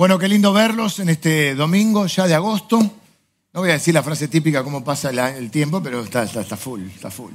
Bueno, qué lindo verlos en este domingo ya de agosto. No voy a decir la frase típica cómo pasa el tiempo, pero está, está- está full, está full.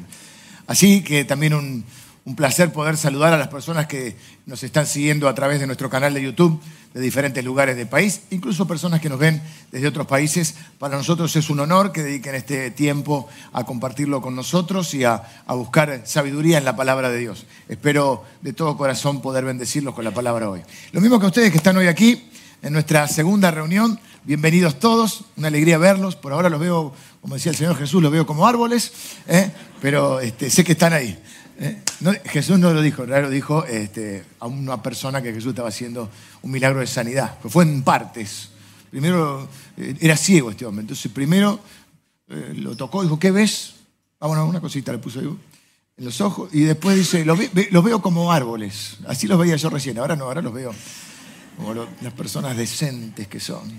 Así que también un, un placer poder saludar a las personas que nos están siguiendo a través de nuestro canal de YouTube de diferentes lugares del país, incluso personas que nos ven desde otros países. Para nosotros es un honor que dediquen este tiempo a compartirlo con nosotros y a, a buscar sabiduría en la palabra de Dios. Espero de todo corazón poder bendecirlos con la palabra hoy. Lo mismo que ustedes que están hoy aquí en nuestra segunda reunión. Bienvenidos todos, una alegría verlos. Por ahora los veo, como decía el Señor Jesús, los veo como árboles, ¿eh? pero este, sé que están ahí. ¿eh? Jesús no lo dijo, lo dijo este, a una persona que Jesús estaba haciendo un milagro de sanidad, que fue en partes. Primero eh, era ciego este hombre, entonces primero lo tocó dijo, ¿qué ves? Vámonos, una cosita le puso ahí en los ojos y después dice, los veo como árboles. Así los veía yo recién, ahora no, ahora los veo como las personas decentes que son.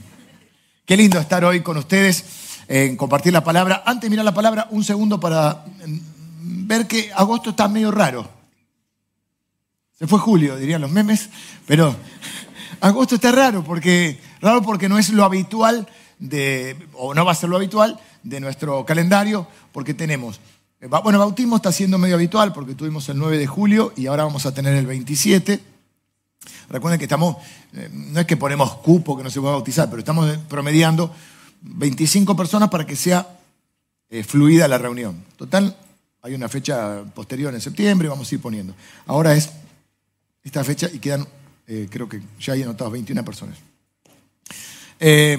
Qué lindo estar hoy con ustedes, en compartir la palabra. Antes de mirar la palabra, un segundo para mm, ver que agosto está medio raro. Se fue julio, dirían los memes, pero agosto está raro porque, raro porque no es lo habitual de, o no va a ser lo habitual de nuestro calendario, porque tenemos, eh, bueno, bautismo está siendo medio habitual porque tuvimos el 9 de julio y ahora vamos a tener el 27. Recuerden que estamos, eh, no es que ponemos cupo que no se puede bautizar, pero estamos promediando 25 personas para que sea eh, fluida la reunión. Total, hay una fecha posterior en septiembre, vamos a ir poniendo. Ahora es esta fecha y quedan, eh, creo que ya hay anotados 21 personas. Eh,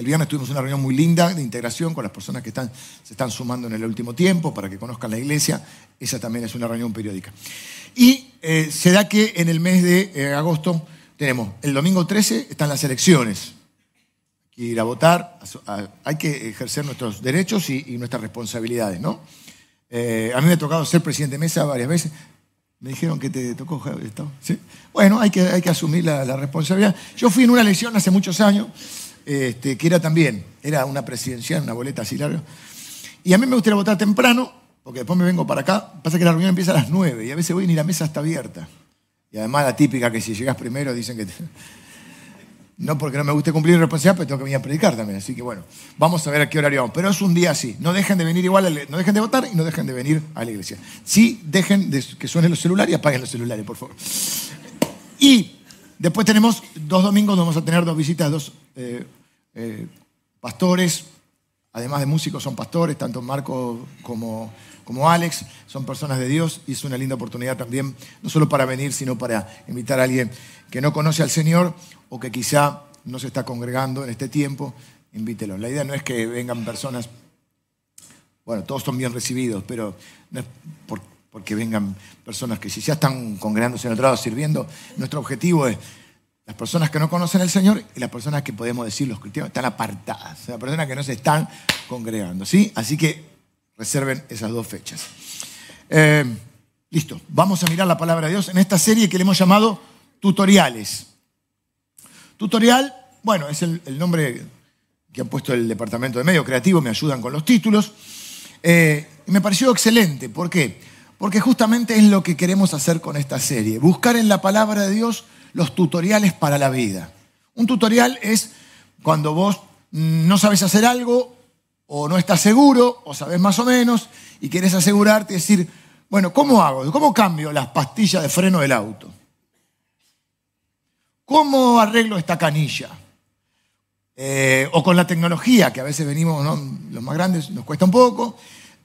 el viernes tuvimos una reunión muy linda de integración con las personas que se están sumando en el último tiempo para que conozcan la iglesia. Esa también es una reunión periódica. Y eh, se da que en el mes de eh, agosto tenemos, el domingo 13 están las elecciones. Hay que ir a votar, hay que ejercer nuestros derechos y, nuestras responsabilidades, ¿no? Eh, a mí me ha tocado ser presidente de mesa varias veces. Me dijeron que te tocó. Bueno, hay que, asumir la responsabilidad. Yo fui en una elección hace muchos años, este, que era también, era una presidencial, una boleta así larga. Y a mí me gustaría votar temprano, porque después me vengo para acá. Pasa que la reunión empieza a las 9 y a veces voy y ni la mesa está abierta. Y además la típica que si llegás primero dicen que... No porque no me guste cumplir responsabilidad, pero tengo que venir a predicar también. Así que bueno, vamos a ver a qué horario vamos. Pero es un día así. No dejen de venir igual, no dejen de votar y no dejen de venir a la iglesia. Sí, dejen de que suenen los celulares y apaguen los celulares, por favor. Y después tenemos dos domingos, donde vamos a tener dos visitas, dos eh, eh, pastores, además de músicos, son pastores, tanto Marco como, como Alex, son personas de Dios y es una linda oportunidad también, no solo para venir, sino para invitar a alguien que no conoce al Señor o que quizá no se está congregando en este tiempo, invítelo. La idea no es que vengan personas bueno, todos son bien recibidos, pero no es por- porque vengan personas que si ya están congregándose en otro lado sirviendo, nuestro objetivo es las personas que no conocen al Señor y las personas que podemos decir los cristianos están apartadas, las personas que no se están congregando, ¿sí? Así que reserven esas dos fechas. Eh, listo, vamos a mirar la palabra de Dios en esta serie que le hemos llamado tutoriales. Tutorial, bueno, es el, el nombre que ha puesto el departamento de medio creativo, me ayudan con los títulos. Eh, y me pareció excelente. ¿Por qué? Porque justamente es lo que queremos hacer con esta serie. Buscar en la palabra de Dios los tutoriales para la vida. Un tutorial es cuando vos no sabes hacer algo o no estás seguro o sabes más o menos y querés asegurarte y decir, bueno, ¿cómo hago? ¿Cómo cambio las pastillas de freno del auto? ¿Cómo arreglo esta canilla? Eh, o con la tecnología, que a veces venimos, ¿no? los más grandes, nos cuesta un poco.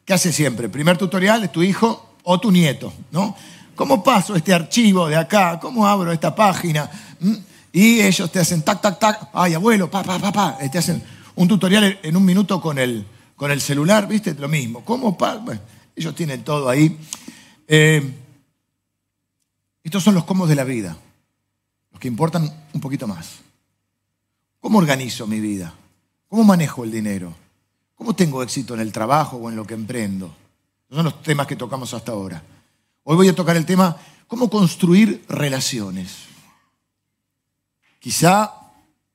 ¿Qué hace siempre? Primer tutorial es tu hijo o tu nieto, ¿no? ¿Cómo paso este archivo de acá? ¿Cómo abro esta página? ¿Mm? Y ellos te hacen tac, tac, tac. Ay, abuelo, pa, pa, pa, pa. Eh, Te hacen un tutorial en un minuto con el, con el celular, ¿viste? Lo mismo. ¿Cómo pa? Bueno, ellos tienen todo ahí. Eh, estos son los cómo de la vida, los que importan un poquito más. ¿Cómo organizo mi vida? ¿Cómo manejo el dinero? ¿Cómo tengo éxito en el trabajo o en lo que emprendo? Son los temas que tocamos hasta ahora. Hoy voy a tocar el tema cómo construir relaciones. Quizá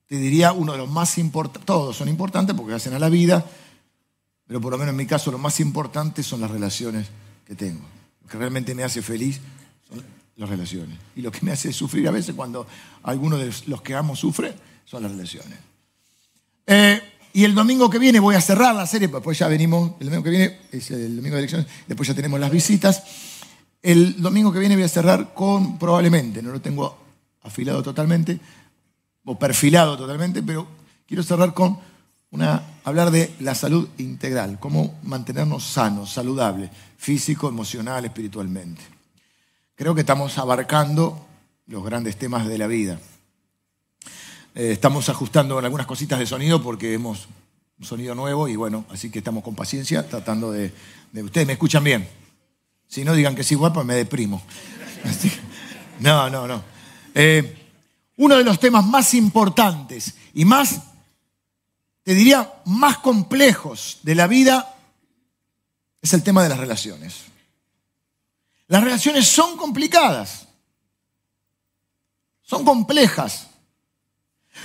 te diría uno de los más importantes, todos son importantes porque hacen a la vida, pero por lo menos en mi caso lo más importante son las relaciones que tengo. Lo que realmente me hace feliz son las relaciones. Y lo que me hace sufrir a veces cuando alguno de los que amo sufre son las relaciones. Eh, y el domingo que viene voy a cerrar la serie, después ya venimos, el domingo que viene es el domingo de elecciones, después ya tenemos las visitas. El domingo que viene voy a cerrar con, probablemente, no lo tengo afilado totalmente, o perfilado totalmente, pero quiero cerrar con una, hablar de la salud integral, cómo mantenernos sanos, saludables, físico, emocional, espiritualmente. Creo que estamos abarcando los grandes temas de la vida. Eh, estamos ajustando algunas cositas de sonido porque hemos un sonido nuevo y bueno, así que estamos con paciencia tratando de... Ustedes me escuchan bien. Si no digan que sí, guapo, me deprimo. no, no, no. Eh, uno de los temas más importantes y más, te diría, más complejos de la vida es el tema de las relaciones. Las relaciones son complicadas, son complejas,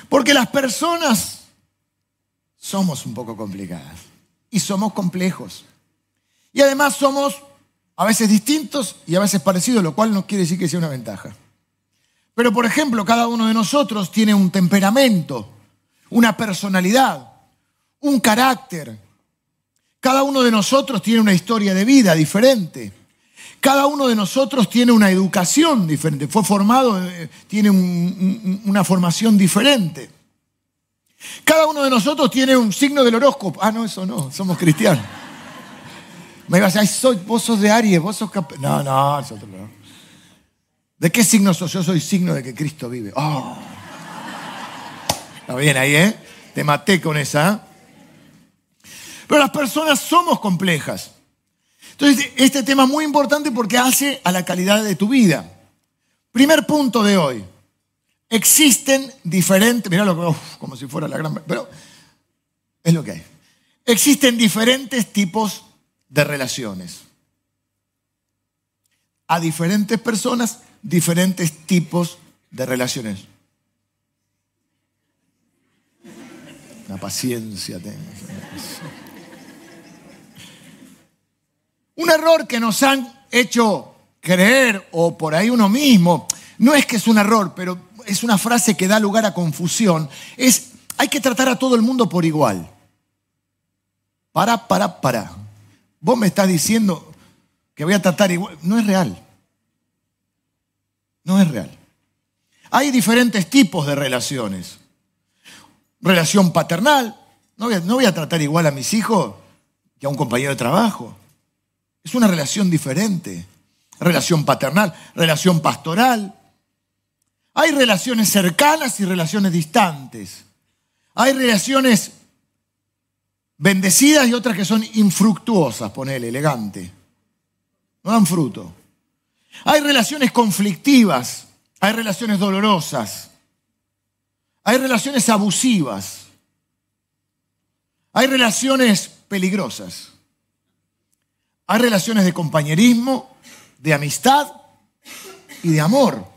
porque las personas somos un poco complicadas y somos complejos. Y además somos a veces distintos y a veces parecidos, lo cual no quiere decir que sea una ventaja. Pero por ejemplo, cada uno de nosotros tiene un temperamento, una personalidad, un carácter. Cada uno de nosotros tiene una historia de vida diferente. Cada uno de nosotros tiene una educación diferente, fue formado, eh, tiene una formación diferente. Cada uno de nosotros tiene un signo del horóscopo. Ah, no, eso no, somos cristianos. Me ibas a decir, soy, vos sos de Aries, vos sos... No, no, nosotros no. ¿De qué signo sos? Yo soy signo de que Cristo vive. Oh. Está bien ahí, ¿eh? Te maté con esa. ¿eh? Pero las personas somos complejas. Entonces, este tema es muy importante porque hace a la calidad de tu vida. Primer punto de hoy. Existen diferentes, mirá lo que, como si fuera la gran, pero es lo que hay. Existen diferentes tipos de relaciones. A diferentes personas, diferentes tipos de relaciones. La paciencia tengo. Un error que nos han hecho creer, o por ahí uno mismo, no es que es un error, pero es una frase que da lugar a confusión, es hay que tratar a todo el mundo por igual. Para, para, para. Vos me estás diciendo que voy a tratar igual. No es real. No es real. Hay diferentes tipos de relaciones. Relación paternal. No voy, a, no voy a tratar igual a mis hijos que a un compañero de trabajo. Es una relación diferente. Relación paternal, relación pastoral, hay relaciones cercanas y relaciones distantes. Hay relaciones bendecidas y otras que son infructuosas, ponele, elegante. No dan fruto. Hay relaciones conflictivas, hay relaciones dolorosas, hay relaciones abusivas, hay relaciones peligrosas, hay relaciones de compañerismo, de amistad y de amor.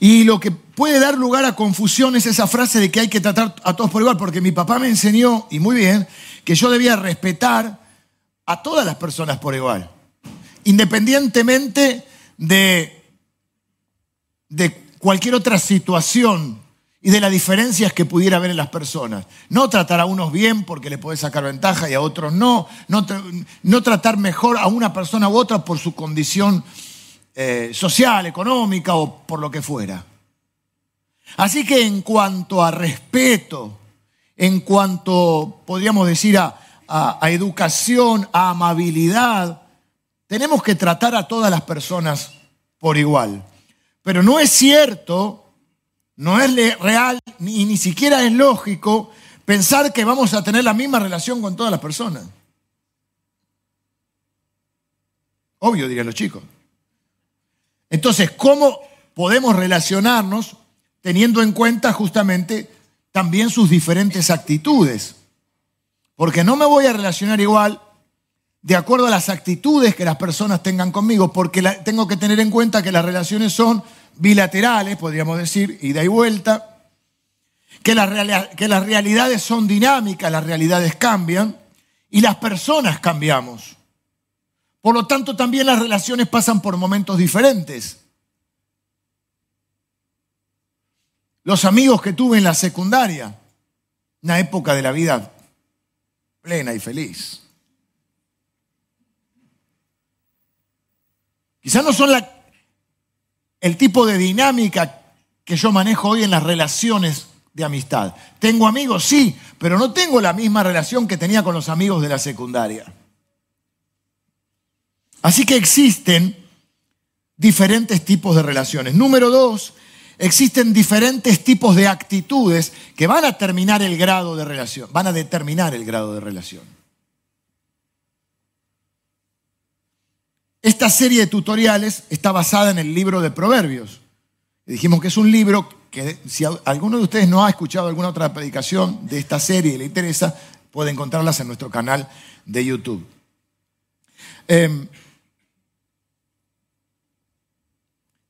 Y lo que puede dar lugar a confusión es esa frase de que hay que tratar a todos por igual, porque mi papá me enseñó, y muy bien, que yo debía respetar a todas las personas por igual, independientemente de, de cualquier otra situación y de las diferencias que pudiera haber en las personas. No tratar a unos bien porque le puede sacar ventaja y a otros no. No, tratar mejor a una persona u otra por su condición eh, social, económica o por lo que fuera. Así que en cuanto a respeto, en cuanto, podríamos decir, a educación, a amabilidad, tenemos que tratar a todas las personas por igual. Pero no es cierto, no es real, ni, ni siquiera es lógico pensar que vamos a tener la misma relación con todas las personas. Obvio, dirían los chicos. Entonces, ¿cómo podemos relacionarnos teniendo en cuenta justamente también sus diferentes actitudes? Porque no me voy a relacionar igual de acuerdo a las actitudes que las personas tengan conmigo, porque tengo que tener en cuenta que las relaciones son bilaterales, podríamos decir, ida y vuelta, que las realidades son dinámicas, las realidades cambian y las personas cambiamos. Por lo tanto, también las relaciones pasan por momentos diferentes. Los amigos que tuve en la secundaria, una época de la vida plena y feliz. Quizás no son el tipo de dinámica que yo manejo hoy en las relaciones de amistad. Tengo amigos, sí, pero no tengo la misma relación que tenía con los amigos de la secundaria. Así que existen diferentes tipos de relaciones. Número dos, existen diferentes tipos de actitudes que van a terminar el grado de relación, van a determinar el grado de relación. Esta serie de tutoriales está basada en el libro de Proverbios. Dijimos que es un libro que si alguno de ustedes no ha escuchado alguna otra predicación de esta serie y le interesa, puede encontrarlas en nuestro canal de YouTube. Em,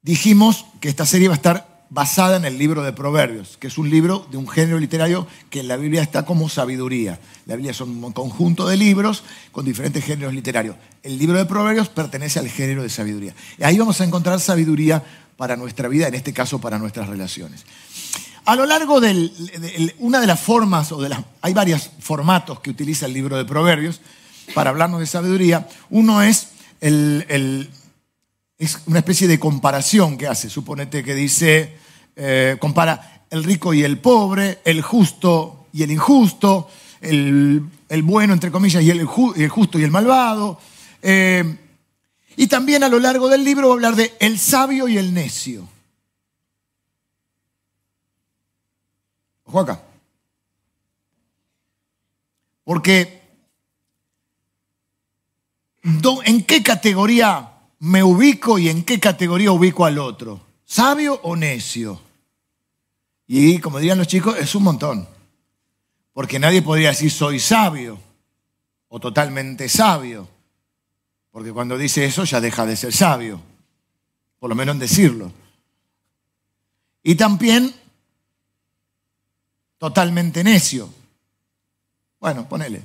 dijimos que esta serie va a estar basada en el libro de Proverbios, que es un libro de un género literario que en la Biblia está como sabiduría. La Biblia son un conjunto de libros con diferentes géneros literarios. El libro de Proverbios pertenece al género de sabiduría. Y ahí vamos a encontrar sabiduría para nuestra vida, en este caso para nuestras relaciones. A lo largo de una de las formas, o de las, hay varios formatos que utiliza el libro de Proverbios para hablarnos de sabiduría. Uno es es una especie de comparación que hace. Suponete que dice, eh, compara el rico y el pobre, el justo y el injusto, el, bueno, entre comillas, y el, justo y el malvado. Eh, y también a lo largo del libro va a hablar de el sabio y el necio. Ojo acá. Porque ¿en qué categoría me ubico y en qué categoría ubico al otro? ¿Sabio o necio? Y como dirían los chicos, es un montón. Porque nadie podría decir soy sabio o totalmente sabio. Porque cuando dice eso ya deja de ser sabio. Por lo menos en decirlo. Y también totalmente necio. Bueno, ponele.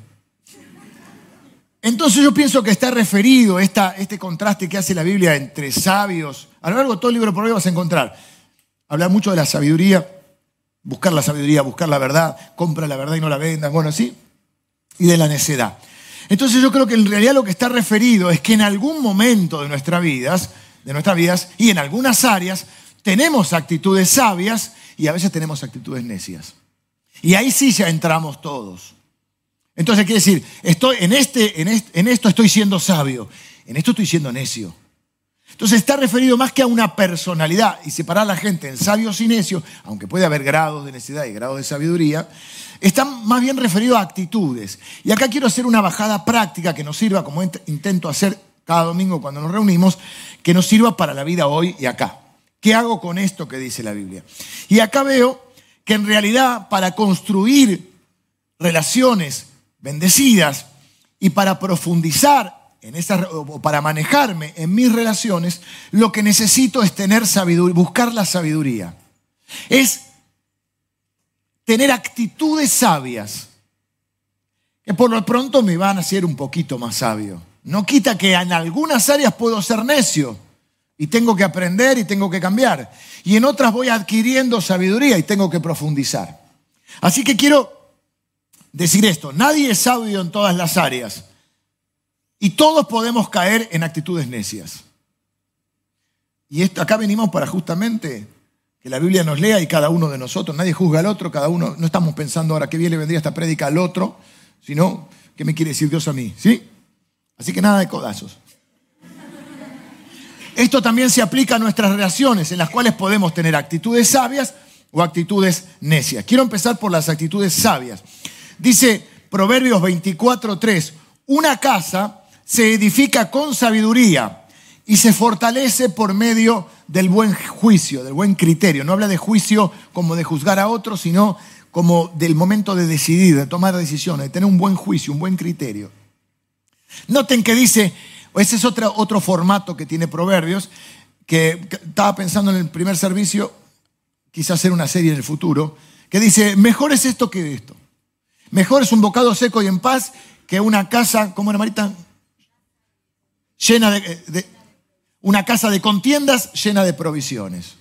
Entonces yo pienso que está referido esta, este contraste que hace la Biblia entre sabios. A lo largo de todo el libro de Proverbios vas a encontrar. Habla mucho de la sabiduría, buscar la sabiduría, buscar la verdad, compra la verdad y no la vendas, bueno, sí. Y de la necedad. Entonces yo creo que en realidad lo que está referido es que en algún momento de nuestras vidas, de nuestras vidas y en algunas áreas tenemos actitudes sabias y a veces tenemos actitudes necias. Y ahí sí ya entramos todos. Entonces quiere decir, estoy en, este, en, esto estoy siendo sabio, en esto estoy siendo necio. Entonces está referido más que a una personalidad y separar a la gente en sabios y necios, aunque puede haber grados de necedad y grados de sabiduría, está más bien referido a actitudes. Y acá quiero hacer una bajada práctica que nos sirva, como intento hacer cada domingo cuando nos reunimos, que nos sirva para la vida hoy y acá. ¿Qué hago con esto que dice la Biblia? Y acá veo que en realidad para construir relaciones bendecidas y para profundizar en esa, o para manejarme en mis relaciones, lo que necesito es tener sabiduría, buscar la sabiduría. Es tener actitudes sabias, que por lo pronto me van a hacer un poquito más sabio. No quita que en algunas áreas puedo ser necio y tengo que aprender y tengo que cambiar. Y en otras voy adquiriendo sabiduría y tengo que profundizar. Así que quiero decir esto, nadie es sabio en todas las áreas y todos podemos caer en actitudes necias. Y esto, acá venimos para justamente que la Biblia nos lea y cada uno de nosotros, nadie juzga al otro, cada uno, no estamos pensando ahora qué bien le vendría esta prédica al otro, sino qué me quiere decir Dios a mí, ¿sí? Así que nada de codazos. Esto también se aplica a nuestras relaciones, en las cuales podemos tener actitudes sabias o actitudes necias. Quiero empezar por las actitudes sabias. Dice Proverbios 24:3, una casa se edifica con sabiduría y se fortalece por medio del buen juicio, del buen criterio. No habla de juicio como de juzgar a otros, sino como del momento de decidir, de tomar decisiones, de tener un buen juicio, un buen criterio. Noten que dice, ese es otro, otro formato que tiene Proverbios, que estaba pensando en el primer servicio, quizás hacer una serie en el futuro, que dice, mejor es esto que esto. Mejor es un bocado seco y en paz que una casa, ¿cómo era Marita? llena de, una casa de contiendas llena de provisiones.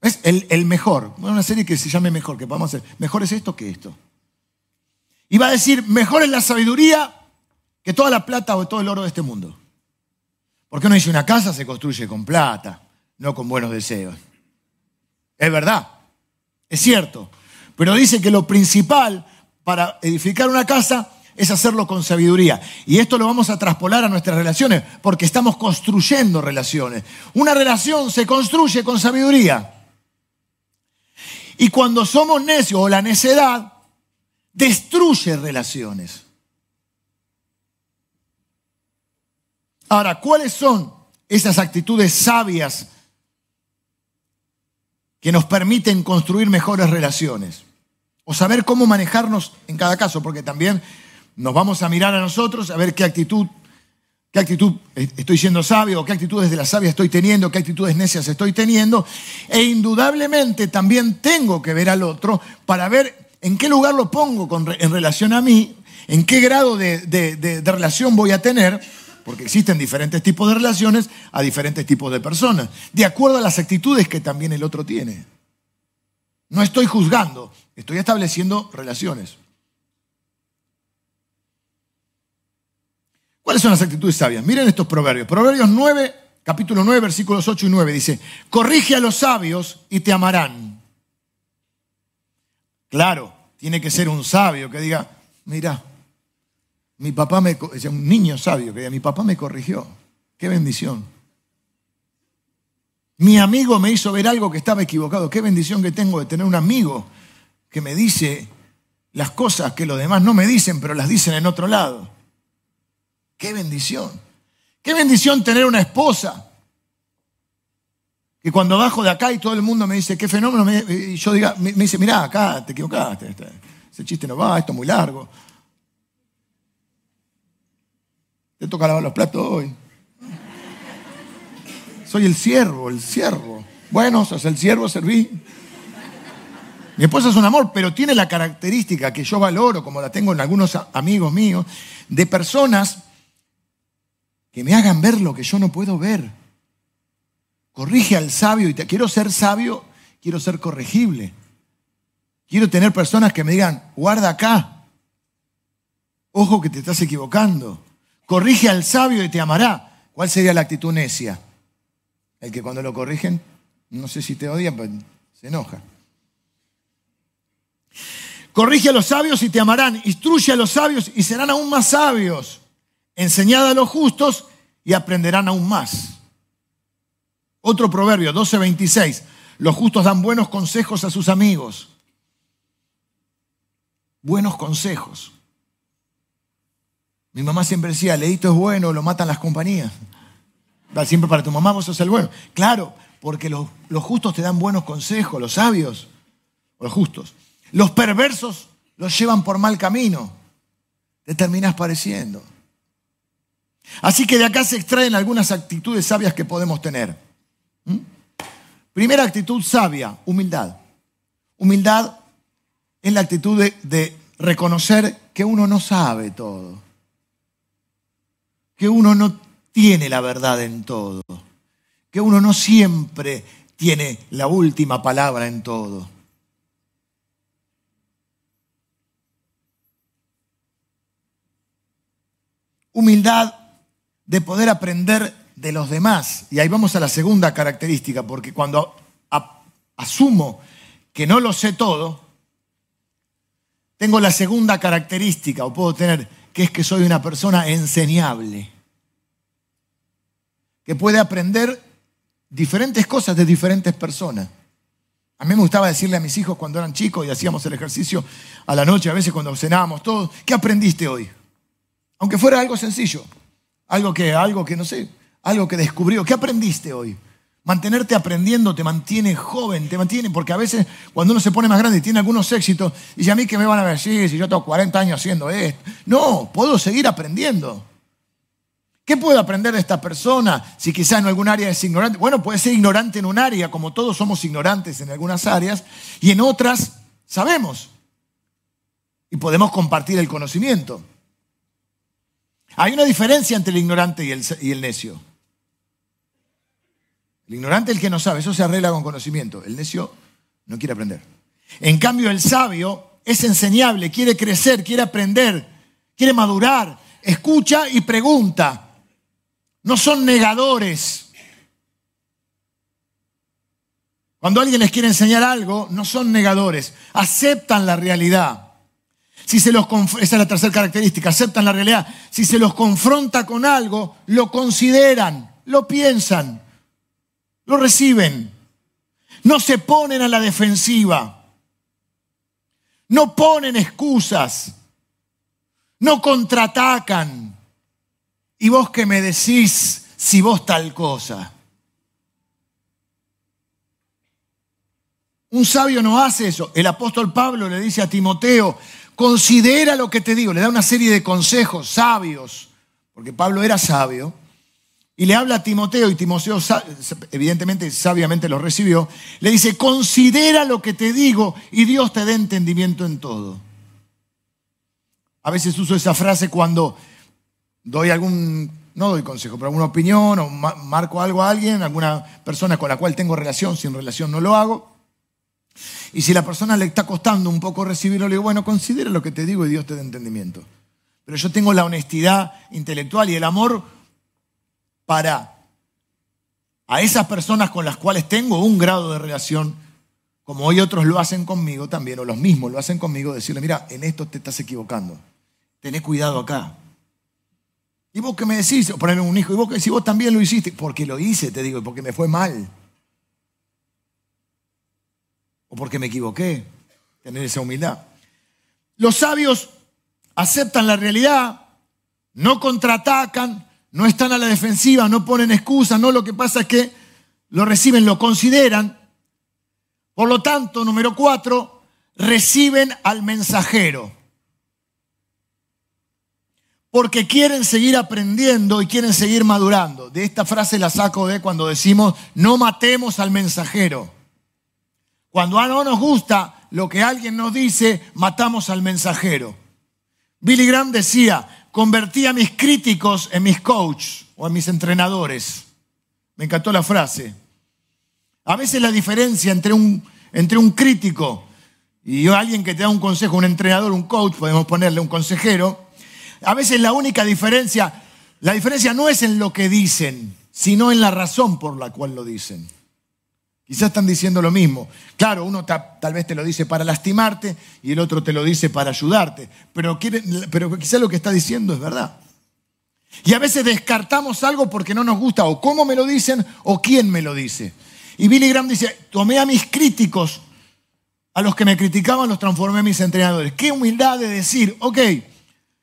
¿Ves? El, el mejor. Una serie que se llame mejor, que podamos hacer. Mejor es esto que esto. Y va a decir, mejor es la sabiduría que toda la plata o todo el oro de este mundo. Porque uno dice, una casa se construye con plata, no con buenos deseos. Es verdad, es cierto. Pero dice que lo principal para edificar una casa es hacerlo con sabiduría. Y esto lo vamos a traspolar a nuestras relaciones, porque estamos construyendo relaciones. Una relación se construye con sabiduría. Y cuando somos necios o la necedad, destruye relaciones. Ahora, ¿cuáles son esas actitudes sabias que nos permiten construir mejores relaciones? O saber cómo manejarnos en cada caso, porque también nos vamos a mirar a nosotros a ver qué actitud, qué actitud estoy siendo sabio, o qué actitudes de la sabia estoy teniendo, qué actitudes necias estoy teniendo. E indudablemente también tengo que ver al otro para ver en qué lugar lo pongo en relación a mí, en qué grado de, relación voy a tener, porque existen diferentes tipos de relaciones a diferentes tipos de personas, de acuerdo a las actitudes que también el otro tiene. No estoy juzgando, estoy estableciendo relaciones. ¿Cuáles son las actitudes sabias? Miren estos proverbios. Proverbios 9, capítulo 9, versículos 8 y 9 dice, corrige a los sabios y te amarán. Claro, tiene que ser un sabio que diga, mira, mi papá me, un niño sabio que diga, mi papá me corrigió. Qué bendición. Mi amigo me hizo ver algo que estaba equivocado. Qué bendición que tengo de tener un amigo que me dice las cosas que los demás no me dicen, pero las dicen en otro lado. Qué bendición. Qué bendición tener una esposa. Que cuando bajo de acá y todo el mundo me dice, qué fenómeno, y yo diga, me, dice, mirá, acá te equivocaste, este, ese chiste no va, esto es muy largo. Te toca lavar los platos hoy. Soy el siervo, el siervo. Bueno, sos el siervo, serví. Mi esposa es un amor, pero tiene la característica que yo valoro, como la tengo en algunos amigos míos, de personas que me hagan ver lo que yo no puedo ver. Corrige al sabio y te quiero ser sabio, quiero ser corregible. Quiero tener personas que me digan, guarda acá. Ojo que te estás equivocando. Corrige al sabio y te amará. ¿Cuál sería la actitud necia? El que cuando lo corrigen, no sé si te odia, pero se enoja. Corrige a los sabios y te amarán. Instruye a los sabios y serán aún más sabios. Enseñad a los justos y aprenderán aún más. Otro proverbio, 12:26. Los justos dan buenos consejos a sus amigos. Buenos consejos. Mi mamá siempre decía, leíto es bueno, lo matan las compañías. Siempre para tu mamá, vos sos el bueno. Claro, porque los, los justos te dan buenos consejos, los sabios, los justos. Los perversos los llevan por mal camino. Te terminas pareciendo. Así que de acá se extraen algunas actitudes sabias que podemos tener. ¿Mm? Primera actitud sabia, humildad. Humildad es la actitud de, reconocer que uno no sabe todo, que uno no tiene la verdad en todo, que uno no siempre tiene la última palabra en todo. Humildad de poder aprender de los demás. Y ahí vamos a la segunda característica, porque cuando asumo que no lo sé todo, tengo la segunda característica, o puedo tener, que es que soy una persona enseñable, que puede aprender diferentes cosas de diferentes personas. A mí me gustaba decirle a mis hijos cuando eran chicos y hacíamos el ejercicio a la noche, a veces cuando cenábamos todos, ¿qué aprendiste hoy? Aunque fuera algo sencillo. Algo que, algo que no sé, algo que descubrió. ¿Qué aprendiste hoy? Mantenerte aprendiendo te mantiene joven, te mantiene, porque a veces cuando uno se pone más grande y tiene algunos éxitos, y a mí que me van a decir si yo tengo 40 años haciendo esto. No, puedo seguir aprendiendo. ¿Qué puedo aprender de esta persona si quizá en algún área es ignorante? Bueno, puede ser ignorante en un área, como todos somos ignorantes en algunas áreas, y en otras sabemos. Y podemos compartir el conocimiento. Hay una diferencia entre el ignorante y el, necio. El ignorante es el que no sabe, eso se arregla con conocimiento. El necio no quiere aprender. En cambio, el sabio es enseñable, quiere crecer, quiere aprender, quiere madurar, escucha y pregunta. No son negadores. Cuando alguien les quiere enseñar algo, no son negadores, aceptan la realidad. Si se los esa es la tercera característica, aceptan la realidad. Si se los confronta con algo, lo consideran, lo piensan, lo reciben. No se ponen a la defensiva. No ponen excusas. No contraatacan. ¿Y vos qué me decís si vos tal cosa? Un sabio no hace eso. El apóstol Pablo le dice a Timoteo, considera lo que te digo, le da una serie de consejos sabios, porque Pablo era sabio, y le habla a Timoteo, y Timoteo evidentemente sabiamente lo recibió, le dice, considera lo que te digo y Dios te dé entendimiento en todo. A veces uso esa frase cuando doy algún, no doy consejo, pero alguna opinión o marco algo a alguien, alguna persona con la cual tengo relación, sin relación no lo hago. Y si la persona le está costando un poco recibirlo, le digo, bueno, considera lo que te digo y Dios te dé entendimiento. Pero yo tengo la honestidad intelectual y el amor para a esas personas con las cuales tengo un grado de relación, como hoy otros lo hacen conmigo también, o los mismos lo hacen conmigo, decirle, mira, en esto te estás equivocando. Tené cuidado acá. ¿Y vos qué me decís? O ponerle un hijo, ¿y vos qué decís? Vos también lo hiciste. Porque lo hice, te digo, porque me fue mal o porque me equivoqué. Tener esa humildad. Los sabios aceptan la realidad, no contraatacan, no están a la defensiva, no ponen excusas, no lo que pasa es que lo reciben, lo consideran. Por lo tanto, número cuatro, reciben al mensajero. Porque quieren seguir aprendiendo y quieren seguir madurando. De esta frase la saco de cuando decimos, no matemos al mensajero. Cuando no nos gusta lo que alguien nos dice, matamos al mensajero. Billy Graham decía, convertí a mis críticos en mis coaches o en mis entrenadores. Me encantó la frase. A veces la diferencia entre un, entre un crítico y alguien que te da un consejo, un entrenador, un coach, podemos ponerle un consejero, a veces la única diferencia, la diferencia no es en lo que dicen, sino en la razón por la cual lo dicen. Quizás están diciendo lo mismo. Claro, uno tal vez te lo dice para lastimarte y el otro te lo dice para ayudarte, pero, pero quizás lo que está diciendo es verdad. Y a veces descartamos algo porque no nos gusta o cómo me lo dicen o quién me lo dice. Y Billy Graham dice, tomé a mis críticos, a los que me criticaban los transformé en mis entrenadores. Qué humildad de decir, ok,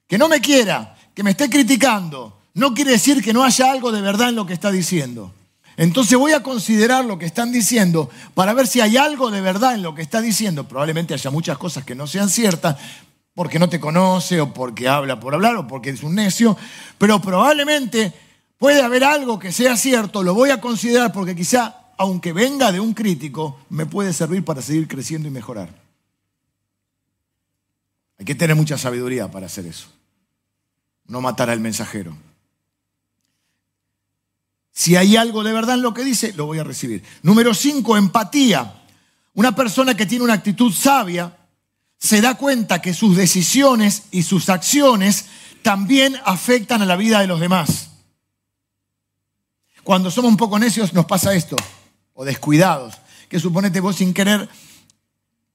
que no me quiera, que me esté criticando, no quiere decir que no haya algo de verdad en lo que está diciendo. Entonces voy a considerar lo que están diciendo para ver si hay algo de verdad en lo que está diciendo. Probablemente haya muchas cosas que no sean ciertas porque no te conoce o porque habla por hablar o porque es un necio, pero probablemente puede haber algo que sea cierto, lo voy a considerar porque quizá, aunque venga de un crítico, me puede servir para seguir creciendo y mejorar. Hay que tener mucha sabiduría para hacer eso. No matar al mensajero. Si hay algo de verdad en lo que dice, lo voy a recibir. Número cinco, empatía. Una persona que tiene una actitud sabia se da cuenta que sus decisiones y sus acciones también afectan a la vida de los demás. Cuando somos un poco necios nos pasa esto, o descuidados, que suponete vos sin querer,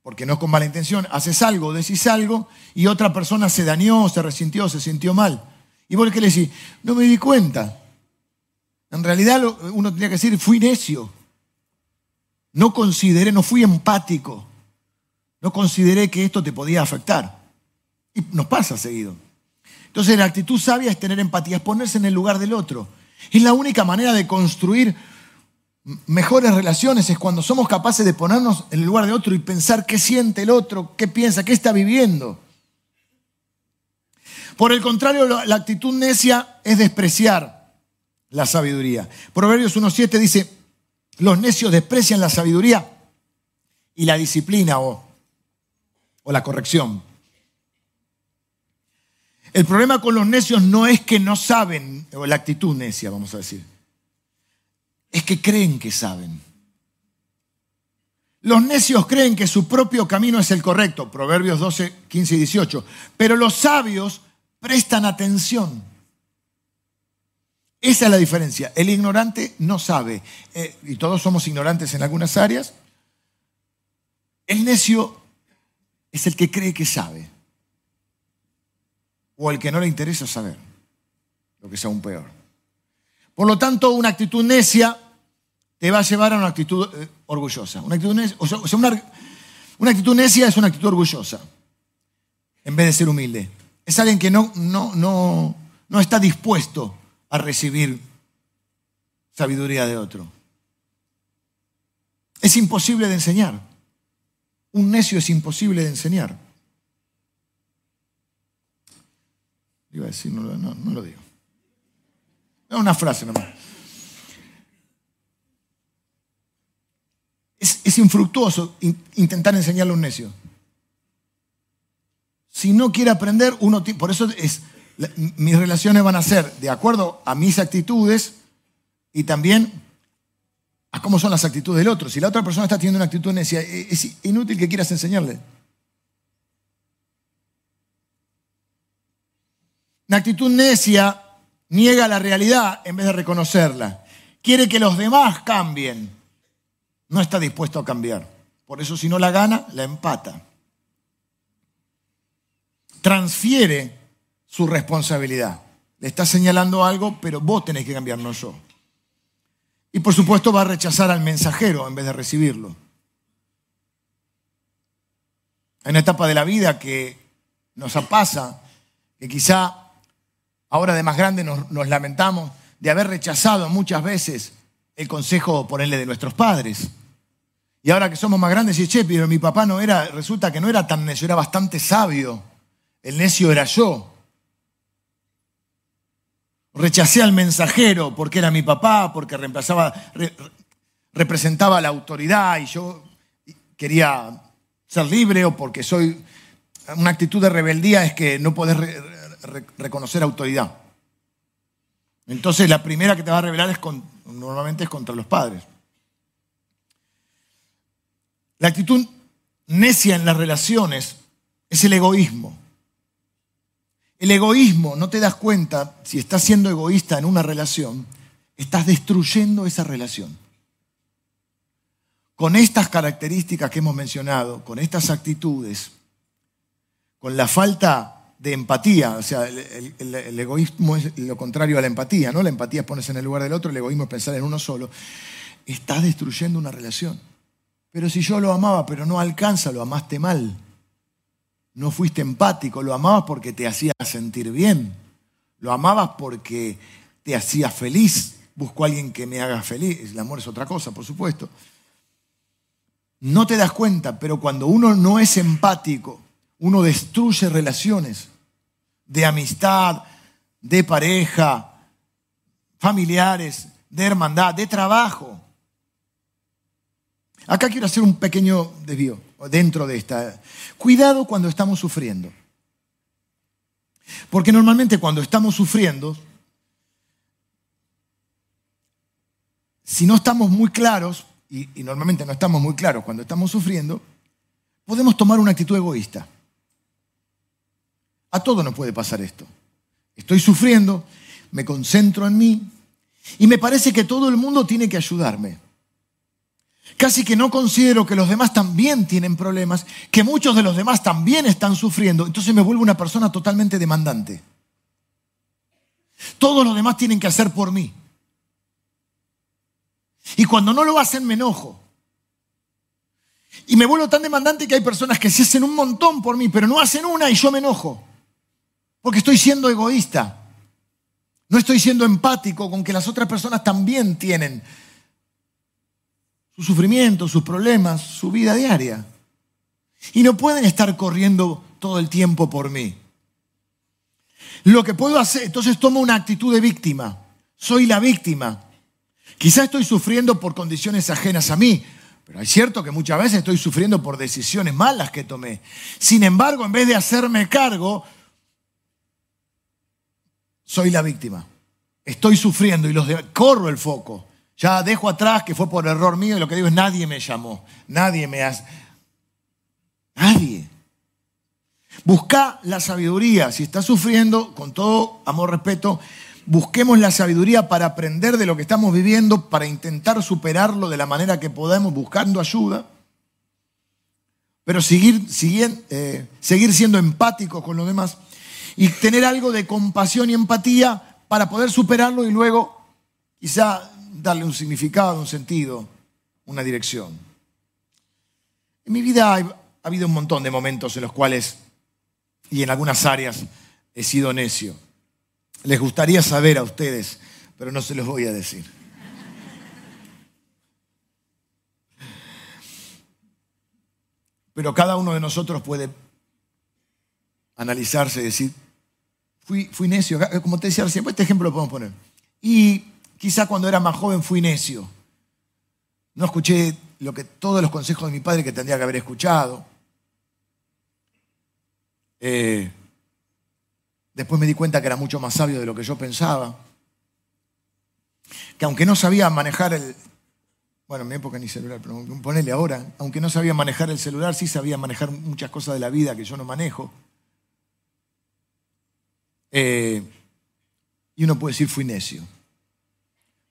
porque no con mala intención, haces algo, decís algo y otra persona se dañó, se resintió, se sintió mal. Y vos qué le decís, no me di cuenta. En realidad uno tendría que decir, fui necio. No consideré, no fui empático. No consideré que esto te podía afectar. Y nos pasa seguido. Entonces la actitud sabia es tener empatía, es ponerse en el lugar del otro. Es la única manera de construir mejores relaciones, es cuando somos capaces de ponernos en el lugar de otro y pensar qué siente el otro, qué piensa, qué está viviendo. Por el contrario, la actitud necia es despreciar la sabiduría. Proverbios 1.7 dice, los necios desprecian la sabiduría y la disciplina o, o la corrección. El problema con los necios no es que no saben, o la actitud necia, vamos a decir, es que creen que saben. Los necios creen que su propio camino es el correcto, Proverbios 12, 15 y 18, pero los sabios prestan atención. Esa es la diferencia. El ignorante no sabe, eh, y todos somos ignorantes en algunas áreas. El necio es el que cree que sabe, o el que no le interesa saber, lo que es aún peor. Por lo tanto, una actitud necia te va a llevar a una actitud eh, orgullosa. Una actitud, necia, o sea, una, una actitud necia es una actitud orgullosa, en vez de ser humilde. Es alguien que no, no, no, no está dispuesto a recibir sabiduría de otro. Es imposible de enseñar. Un necio es imposible de enseñar. Iba a decir, no, lo digo. Es una frase nomás. Es, infructuoso intentar enseñarle a un necio. Si no quiere aprender, uno por eso es, mis relaciones van a ser de acuerdo a mis actitudes y también a cómo son las actitudes del otro. Si la otra persona está teniendo una actitud necia, e, es inútil que quieras enseñarle. Una actitud necia niega la realidad en vez de reconocerla. Quiere que los demás cambien no está dispuesto a cambiar. Por eso si no la gana, la empata. Transfiere su responsabilidad. Le está señalando algo, pero vos tenés que cambiar, no yo. Y por supuesto va a rechazar al mensajero en vez de recibirlo. Hay una etapa de la vida que nos pasa, que quizá ahora de más grande nos, nos lamentamos de haber rechazado muchas veces el consejo, ponerle de nuestros padres. Y ahora que somos más grandes, y che, pero mi papá no era, resulta que no era tan necio, era bastante sabio. El necio era yo. Rechacé al mensajero porque era mi papá, porque reemplazaba, representaba la autoridad y yo quería ser libre o porque soy... Una actitud de rebeldía es que no podés reconocer autoridad. Entonces la primera que te va a revelar es normalmente es contra los padres. La actitud necia en las relaciones es el egoísmo. El egoísmo, no te das cuenta, si estás siendo egoísta en una relación, estás destruyendo esa relación. Con estas características que hemos mencionado, con estas actitudes, con la falta de empatía, o sea, el, egoísmo es lo contrario a la empatía, ¿no? La empatía es ponerse en el lugar del otro, el egoísmo es pensar en uno solo. Estás destruyendo una relación. Pero si yo lo amaba, pero no alcanza, lo amaste mal. No fuiste empático, lo amabas porque te hacía sentir bien. Lo amabas porque te hacía feliz. Busco a alguien que me haga feliz. El amor es otra cosa, por supuesto. No te das cuenta, pero cuando uno no es empático, uno destruye relaciones de amistad, de pareja, familiares, de hermandad, de trabajo. Acá quiero hacer un pequeño desvío dentro de esta. Cuidado cuando estamos sufriendo. Porque normalmente cuando estamos sufriendo, si no estamos muy claros, y, normalmente no estamos muy claros cuando estamos sufriendo, podemos tomar una actitud egoísta. A todo nos puede pasar esto. Estoy sufriendo, me concentro en mí y me parece que todo el mundo tiene que ayudarme. Casi que no considero que los demás también tienen problemas, que muchos de los demás también están sufriendo. Entonces me vuelvo una persona totalmente demandante. Todos los demás tienen que hacer por mí. Y cuando no lo hacen me enojo. Y me vuelvo tan demandante que hay personas que se hacen un montón por mí, pero no hacen una y yo me enojo. Porque estoy siendo egoísta. No estoy siendo empático con que las otras personas también tienen sus sufrimientos, sus problemas, su vida diaria. Y no pueden estar corriendo todo el tiempo por mí. Lo que puedo hacer, entonces tomo una actitud de víctima. Soy la víctima. Quizá estoy sufriendo por condiciones ajenas a mí, pero es cierto que muchas veces estoy sufriendo por decisiones malas que tomé. Sin embargo, en vez de hacerme cargo, soy la víctima. Estoy sufriendo y los de, corro el foco. Ya dejo atrás que fue por error mío y lo que digo es nadie me llamó, nadie me hace. Nadie. Busca la sabiduría. Si estás sufriendo, con todo amor, respeto, busquemos la sabiduría para aprender de lo que estamos viviendo, para intentar superarlo de la manera que podamos, buscando ayuda. Pero seguir, seguir, eh, seguir siendo empáticos con los demás y tener algo de compasión y empatía para poder superarlo y luego quizá darle un significado, un sentido, una dirección. En mi vida ha habido un montón de momentos en los cuales, y en algunas áreas, he sido necio. Les gustaría saber a ustedes, pero no se los voy a decir. Pero cada uno de nosotros puede analizarse y decir, fui, fui necio, como te decía recién, pues este ejemplo lo podemos poner. Y quizá cuando era más joven fui necio. No escuché lo que, todos los consejos de mi padre que tendría que haber escuchado. Eh, después me di cuenta que era mucho más sabio de lo que yo pensaba. Que aunque no sabía manejar el... Bueno, en mi época ni celular, pero ponele ahora. Aunque no sabía manejar el celular, sí sabía manejar muchas cosas de la vida que yo no manejo. Eh, y uno puede decir, fui necio.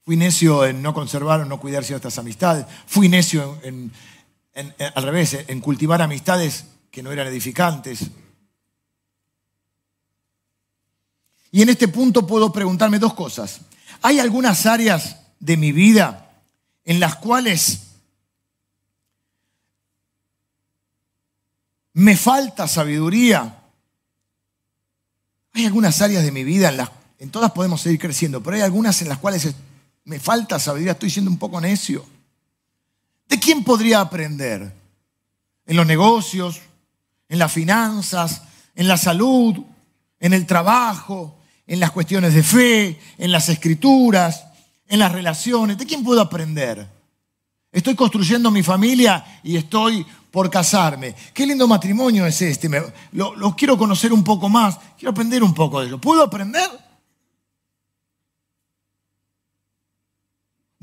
Fui necio en no conservar o no cuidar ciertas amistades. Fui necio al revés, en cultivar amistades que no eran edificantes. Y en este punto puedo preguntarme dos cosas. ¿Hay algunas áreas de mi vida en las cuales me falta sabiduría hay algunas áreas de mi vida en las en todas podemos seguir creciendo, pero hay algunas en las cuales me falta sabiduría, estoy siendo un poco necio. ¿De quién podría aprender? En los negocios, en las finanzas, en la salud, en el trabajo, en las cuestiones de fe, en las escrituras, en las relaciones. ¿De quién puedo aprender? Estoy construyendo mi familia y estoy por casarme. Qué lindo matrimonio es este. lo, quiero conocer un poco más. Quiero aprender un poco de ello. ¿Puedo aprender?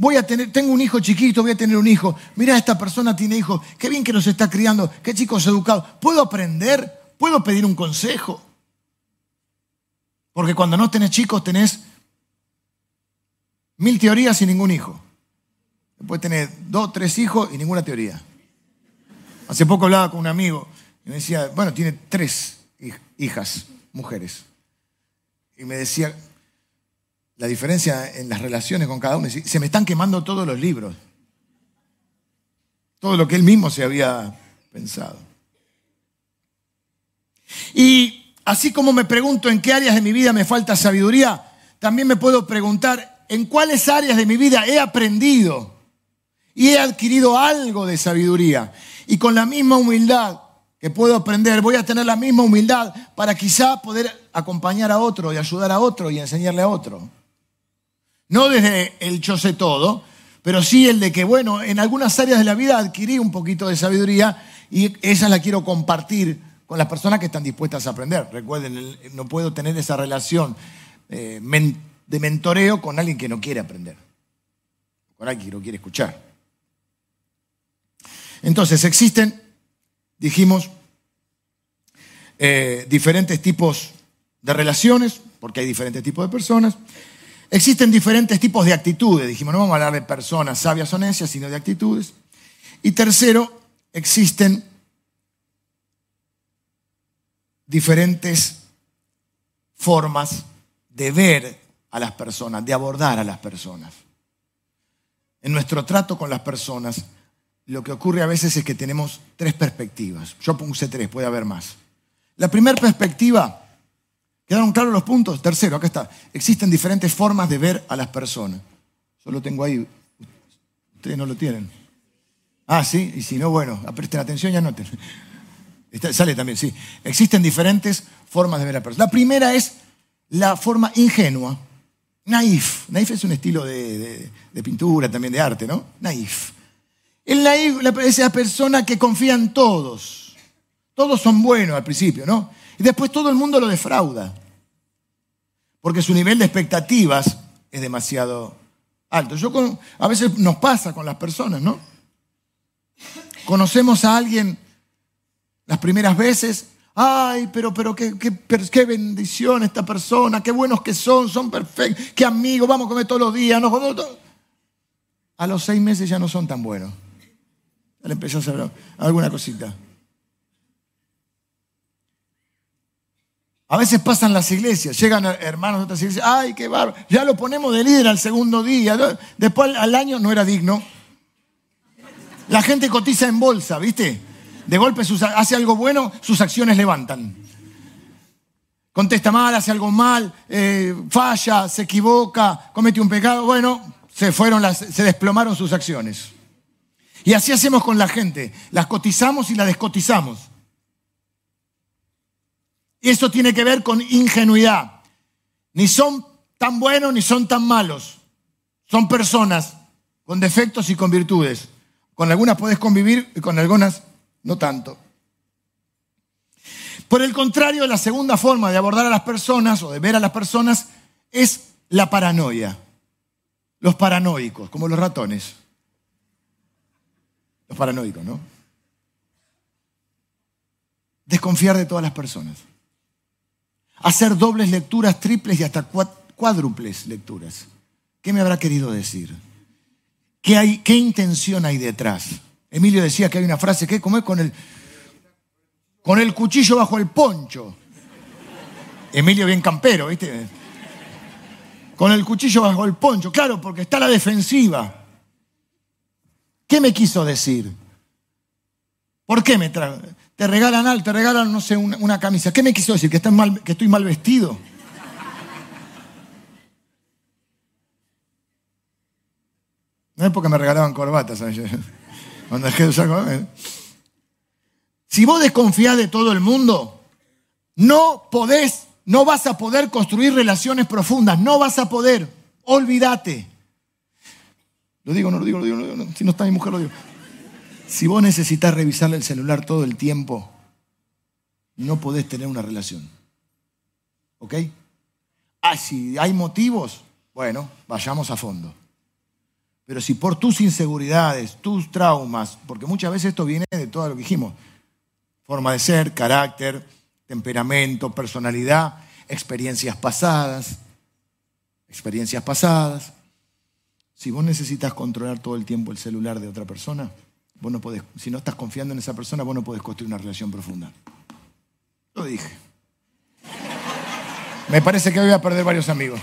Voy a tener, tengo un hijo chiquito, voy a tener un hijo. Mira, esta persona tiene hijos. Qué bien que nos está criando. Qué chicos educados. ¿Puedo aprender? ¿Puedo pedir un consejo? Porque cuando no tenés chicos tenés mil teorías y ningún hijo. Después tenés dos, tres hijos y ninguna teoría. Hace poco hablaba con un amigo y me decía, bueno, tiene tres hijas, mujeres. Y me decía, la diferencia en las relaciones con cada uno, se me están quemando todos los libros. Todo lo que él mismo se había pensado. Y así como me pregunto en qué áreas de mi vida me falta sabiduría, también me puedo preguntar en cuáles áreas de mi vida he aprendido y he adquirido algo de sabiduría. Y con la misma humildad que puedo aprender, voy a tener la misma humildad para quizá poder acompañar a otro y ayudar a otro y enseñarle a otro. No desde el yo sé todo, pero sí el de que, bueno, en algunas áreas de la vida adquirí un poquito de sabiduría y esa la quiero compartir con las personas que están dispuestas a aprender. Recuerden, no puedo tener esa relación eh, de mentoreo con alguien que no quiere aprender, con alguien que no quiere escuchar. Entonces, existen, dijimos, eh, diferentes tipos de relaciones, porque hay diferentes tipos de personas. Existen diferentes tipos de actitudes. Dijimos, no vamos a hablar de personas sabias o necias, sino de actitudes. Y tercero, existen diferentes formas de ver a las personas, de abordar a las personas. En nuestro trato con las personas lo que ocurre a veces es que tenemos tres perspectivas. Yo puse tres, puede haber más. La primera perspectiva, ¿quedaron claros los puntos? Tercero, acá está. Existen diferentes formas de ver a las personas. Yo lo tengo ahí. Ustedes no lo tienen. Ah, sí, y si no, bueno, presten atención y anoten. sale también, sí. Existen diferentes formas de ver a las personas. La primera es la forma ingenua, naif. Naif es un estilo de, pintura, también de arte, ¿no? Naif. Es la, persona que confía en todos. Todos son buenos al principio, ¿no? Y después todo el mundo lo defrauda. porque su nivel de expectativas es demasiado alto. Yo a veces nos pasa con las personas, ¿no? Conocemos a alguien las primeras veces, ay, pero, pero qué, qué, qué bendición esta persona, qué buenos que son, son perfectos, qué amigos, vamos a comer todos los días. ¿no? A los seis meses ya no son tan buenos. Ya le empezó a hacer alguna cosita. A veces pasan las iglesias, llegan hermanos de otras iglesias, ay, qué bárbaro, ya lo ponemos de líder al segundo día, después al año no era digno. La gente cotiza en bolsa, ¿viste? De golpe hace algo bueno, sus acciones levantan. Contesta mal, hace algo mal, eh, falla, se equivoca, comete un pecado, bueno, se fueron se desplomaron sus acciones. Y así hacemos con la gente, las cotizamos y las descotizamos. Y eso tiene que ver con ingenuidad. Ni son tan buenos ni son tan malos. Son personas con defectos y con virtudes. Con algunas puedes convivir y con algunas no tanto. Por el contrario, la segunda forma de abordar a las personas o de ver a las personas es la paranoia. Los paranoicos, como los ratones. Los paranoicos, ¿no? Desconfiar de todas las personas hacer dobles lecturas, triples y hasta cuádruples lecturas. ¿Qué me habrá querido decir? ¿Qué, hay, qué intención hay detrás? Emilio decía que hay una frase que como es con el, con el cuchillo bajo el poncho. Emilio bien campero, ¿viste? Con el cuchillo bajo el poncho, claro, porque está la defensiva. ¿Qué me quiso decir? ¿Por qué me trajo? Te regalan algo, te regalan, no sé, una, camisa. ¿Qué me quiso decir? ¿Que, mal, ¿Que estoy mal vestido? No es porque me regalaban corbatas. Cuando dejé de usar Si vos desconfías de todo el mundo, no podés, no vas a poder construir relaciones profundas, no vas a poder. Olvídate. Lo digo, no lo digo, lo digo, no, si no está mi mujer lo digo. Si vos necesitas revisarle el celular todo el tiempo, no podés tener una relación. ¿Ok? Ah, si hay motivos, bueno, vayamos a fondo. Pero si por tus inseguridades, tus traumas, porque muchas veces esto viene de todo lo que dijimos, forma de ser, carácter, temperamento, personalidad, experiencias pasadas, experiencias pasadas. Si vos necesitas controlar todo el tiempo el celular de otra persona, no si no estás confiando en esa persona, vos no podés construir una relación profunda. Lo dije. Me parece que voy a perder varios amigos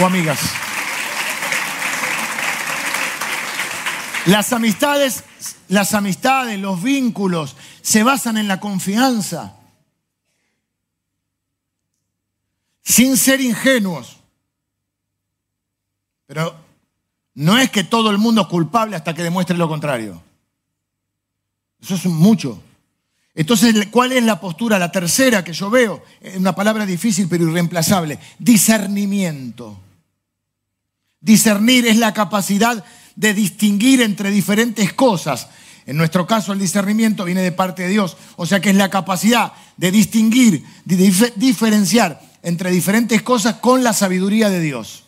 o amigas. Las amistades, las amistades, los vínculos se basan en la confianza. Sin ser ingenuos. Pero no es que todo el mundo es culpable hasta que demuestre lo contrario. Eso es mucho. Entonces, ¿cuál es la postura? La tercera que yo veo, una palabra difícil pero irreemplazable, discernimiento. Discernir es la capacidad de distinguir entre diferentes cosas. En nuestro caso, el discernimiento viene de parte de Dios. O sea que es la capacidad de distinguir, de diferenciar entre diferentes cosas con la sabiduría de Dios.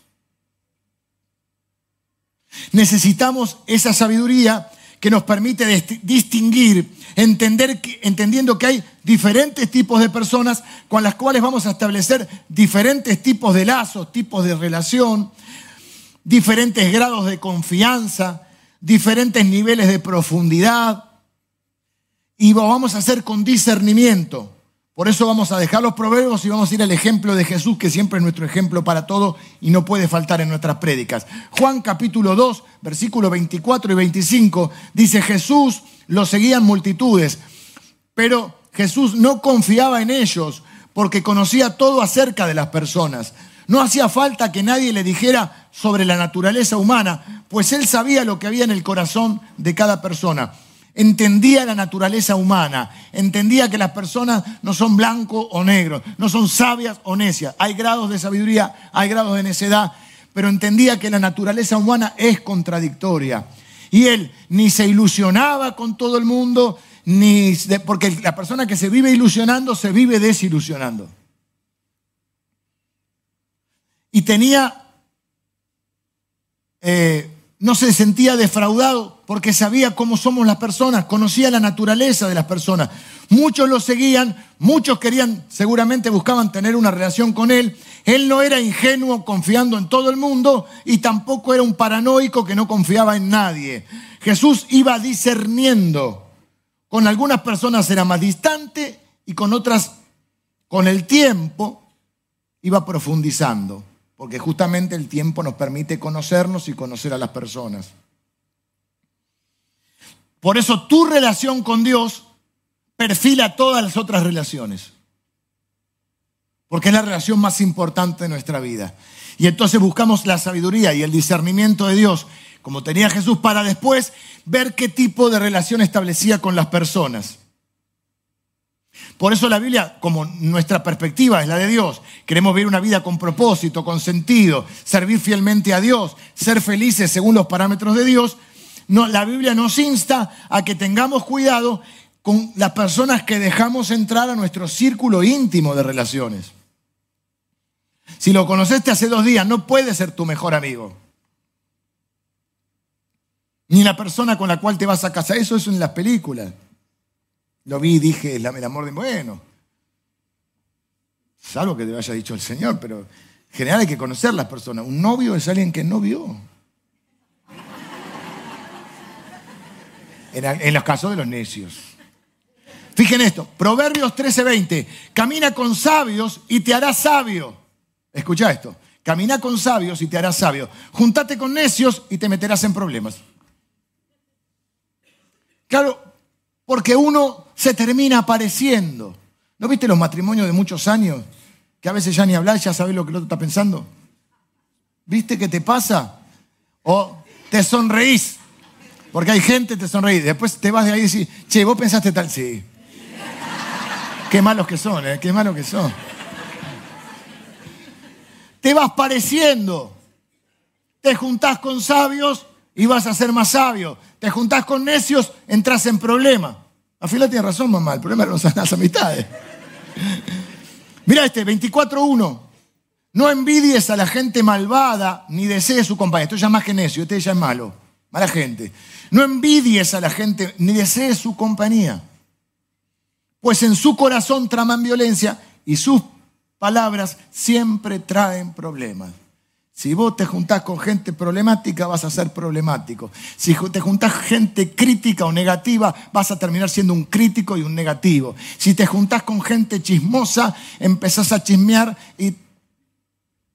Necesitamos esa sabiduría que nos permite distinguir, entender, entendiendo que hay diferentes tipos de personas con las cuales vamos a establecer diferentes tipos de lazos, tipos de relación, diferentes grados de confianza, diferentes niveles de profundidad. Y lo vamos a hacer con discernimiento. Por eso vamos a dejar los proverbios y vamos a ir al ejemplo de Jesús, que siempre es nuestro ejemplo para todo y no puede faltar en nuestras prédicas. Juan capítulo 2, versículos 24 y 25, dice Jesús lo seguían multitudes, pero Jesús no confiaba en ellos porque conocía todo acerca de las personas. No hacía falta que nadie le dijera sobre la naturaleza humana, pues él sabía lo que había en el corazón de cada persona entendía la naturaleza humana, entendía que las personas no son blanco o negro, no son sabias o necias. Hay grados de sabiduría, hay grados de necedad, pero entendía que la naturaleza humana es contradictoria. Y él ni se ilusionaba con todo el mundo, ni porque la persona que se vive ilusionando se vive desilusionando. y tenía, eh, no se sentía defraudado porque sabía cómo somos las personas, conocía la naturaleza de las personas. Muchos lo seguían, muchos querían, seguramente buscaban tener una relación con él. Él no era ingenuo confiando en todo el mundo y tampoco era un paranoico que no confiaba en nadie. Jesús iba discerniendo. Con algunas personas era más distante y con otras, con el tiempo, iba profundizando, porque justamente el tiempo nos permite conocernos y conocer a las personas. Por eso tu relación con Dios perfila todas las otras relaciones, porque es la relación más importante de nuestra vida. Y entonces buscamos la sabiduría y el discernimiento de Dios, como tenía Jesús, para después ver qué tipo de relación establecía con las personas. Por eso la Biblia, como nuestra perspectiva es la de Dios, queremos vivir una vida con propósito, con sentido, servir fielmente a Dios, ser felices según los parámetros de Dios. La Biblia nos insta a que tengamos cuidado con las personas que dejamos entrar a nuestro círculo íntimo de relaciones. Si lo conociste hace dos días, no puede ser tu mejor amigo. Ni la persona con la cual te vas a casar. Eso es en las películas. Lo vi y dije, el amor de... Bueno, salvo que te haya dicho el Señor, pero en general hay que conocer las personas. Un novio es alguien que no vio. En, los casos de los necios. Fíjense esto, Proverbios 13:20, camina con sabios y te harás sabio. Escucha esto, camina con sabios y te harás sabio. Juntate con necios y te meterás en problemas. Claro, porque uno se termina apareciendo. ¿No viste los matrimonios de muchos años? Que a veces ya ni hablas, ya sabes lo que el otro está pensando. ¿Viste qué te pasa? O te sonreís. Porque hay gente que te sonreís. Después te vas de ahí y decís, che, vos pensaste tal. Sí. Qué malos que son, ¿eh? Qué malos que son. Te vas pareciendo. Te juntás con sabios y vas a ser más sabio. Te juntás con necios, entras en problemas. Afila tiene razón, mamá. El problema son las amistades. Mira este, 24.1. No envidies a la gente malvada ni desees su compañía. Esto ya es más que necio, este ya es malo. Mala gente. No envidies a la gente ni desees su compañía. Pues en su corazón traman violencia y sus palabras siempre traen problemas. Si vos te juntás con gente problemática, vas a ser problemático. Si te juntás gente crítica o negativa, vas a terminar siendo un crítico y un negativo. Si te juntás con gente chismosa, empezás a chismear y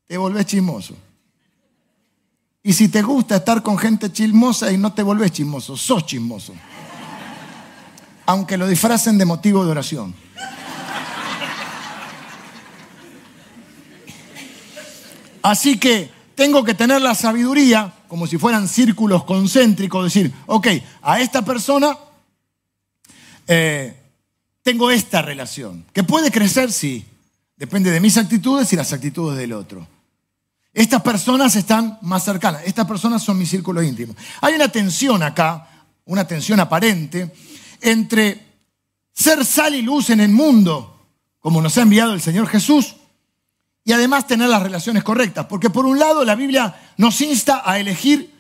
te volvés chismoso. Y si te gusta estar con gente chismosa y no te volvés chismoso, sos chismoso. Aunque lo disfracen de motivo de oración. Así que tengo que tener la sabiduría, como si fueran círculos concéntricos, decir, ok, a esta persona eh, tengo esta relación, que puede crecer, sí, depende de mis actitudes y las actitudes del otro. Estas personas están más cercanas, estas personas son mi círculo íntimo. Hay una tensión acá, una tensión aparente, entre ser sal y luz en el mundo, como nos ha enviado el Señor Jesús, y además tener las relaciones correctas. Porque por un lado la Biblia nos insta a elegir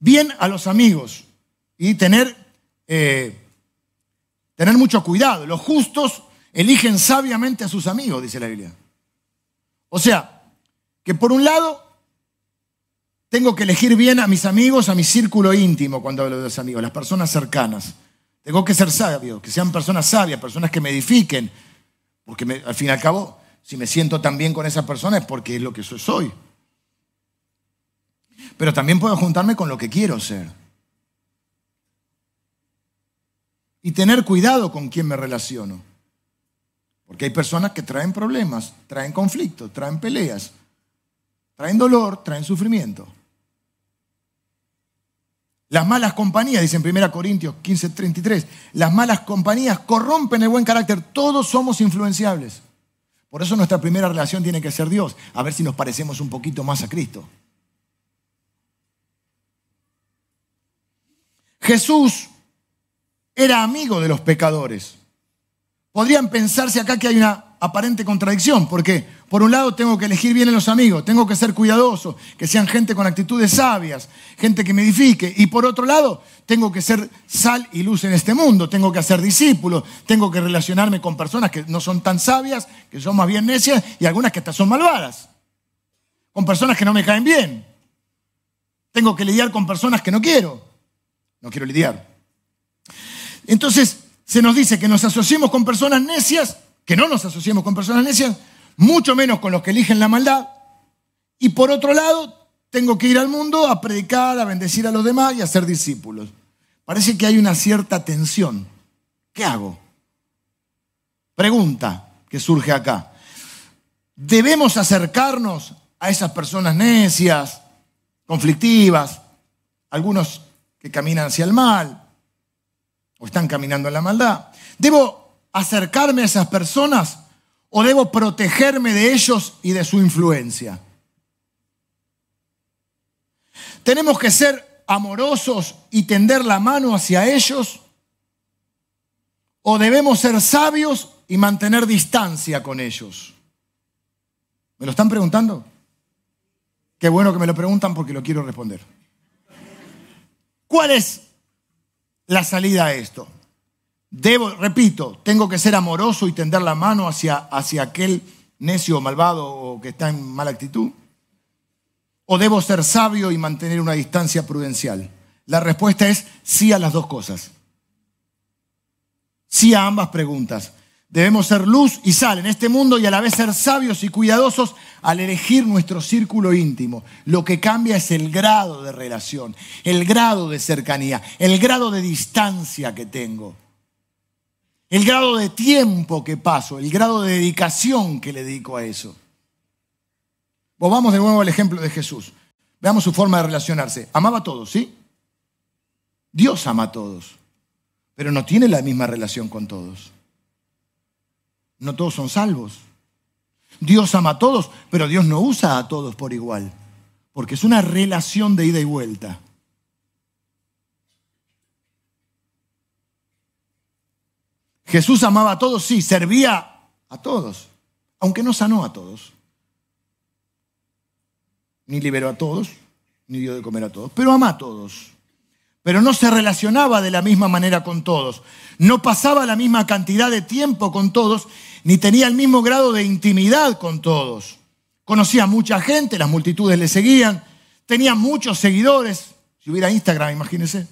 bien a los amigos y tener, eh, tener mucho cuidado. Los justos eligen sabiamente a sus amigos, dice la Biblia. O sea, que por un lado tengo que elegir bien a mis amigos, a mi círculo íntimo cuando hablo de los amigos, las personas cercanas. Tengo que ser sabio, que sean personas sabias, personas que me edifiquen, porque al fin y al cabo si me siento tan bien con esa persona es porque es lo que soy. Pero también puedo juntarme con lo que quiero ser. Y tener cuidado con quién me relaciono. Porque hay personas que traen problemas, traen conflictos, traen peleas, traen dolor, traen sufrimiento. Las malas compañías, dice en 1 Corintios 15:33, las malas compañías corrompen el buen carácter. Todos somos influenciables. Por eso nuestra primera relación tiene que ser Dios, a ver si nos parecemos un poquito más a Cristo. Jesús era amigo de los pecadores. Podrían pensarse acá que hay una aparente contradicción, porque por un lado tengo que elegir bien a los amigos, tengo que ser cuidadoso, que sean gente con actitudes sabias, gente que me edifique, y por otro lado tengo que ser sal y luz en este mundo, tengo que hacer discípulos, tengo que relacionarme con personas que no son tan sabias, que son más bien necias y algunas que hasta son malvadas, con personas que no me caen bien. Tengo que lidiar con personas que no quiero, no quiero lidiar. Entonces, se nos dice que nos asociemos con personas necias, que no nos asociemos con personas necias, mucho menos con los que eligen la maldad. Y por otro lado, tengo que ir al mundo a predicar, a bendecir a los demás y a ser discípulos. Parece que hay una cierta tensión. ¿Qué hago? Pregunta que surge acá. ¿Debemos acercarnos a esas personas necias, conflictivas, algunos que caminan hacia el mal, o están caminando en la maldad. ¿Debo acercarme a esas personas o debo protegerme de ellos y de su influencia? ¿Tenemos que ser amorosos y tender la mano hacia ellos? ¿O debemos ser sabios y mantener distancia con ellos? ¿Me lo están preguntando? Qué bueno que me lo preguntan porque lo quiero responder. ¿Cuál es la salida a esto. Debo, repito, tengo que ser amoroso y tender la mano hacia, hacia aquel necio o malvado o que está en mala actitud. ¿O debo ser sabio y mantener una distancia prudencial? La respuesta es sí a las dos cosas. Sí a ambas preguntas. Debemos ser luz y sal en este mundo y a la vez ser sabios y cuidadosos al elegir nuestro círculo íntimo. Lo que cambia es el grado de relación, el grado de cercanía, el grado de distancia que tengo, el grado de tiempo que paso, el grado de dedicación que le dedico a eso. Volvamos de nuevo al ejemplo de Jesús. Veamos su forma de relacionarse. Amaba a todos, ¿sí? Dios ama a todos, pero no tiene la misma relación con todos. No todos son salvos. Dios ama a todos, pero Dios no usa a todos por igual, porque es una relación de ida y vuelta. Jesús amaba a todos, sí, servía a todos, aunque no sanó a todos. Ni liberó a todos, ni dio de comer a todos, pero ama a todos. Pero no se relacionaba de la misma manera con todos, no pasaba la misma cantidad de tiempo con todos ni tenía el mismo grado de intimidad con todos. Conocía a mucha gente, las multitudes le seguían, tenía muchos seguidores. Si hubiera Instagram, imagínense.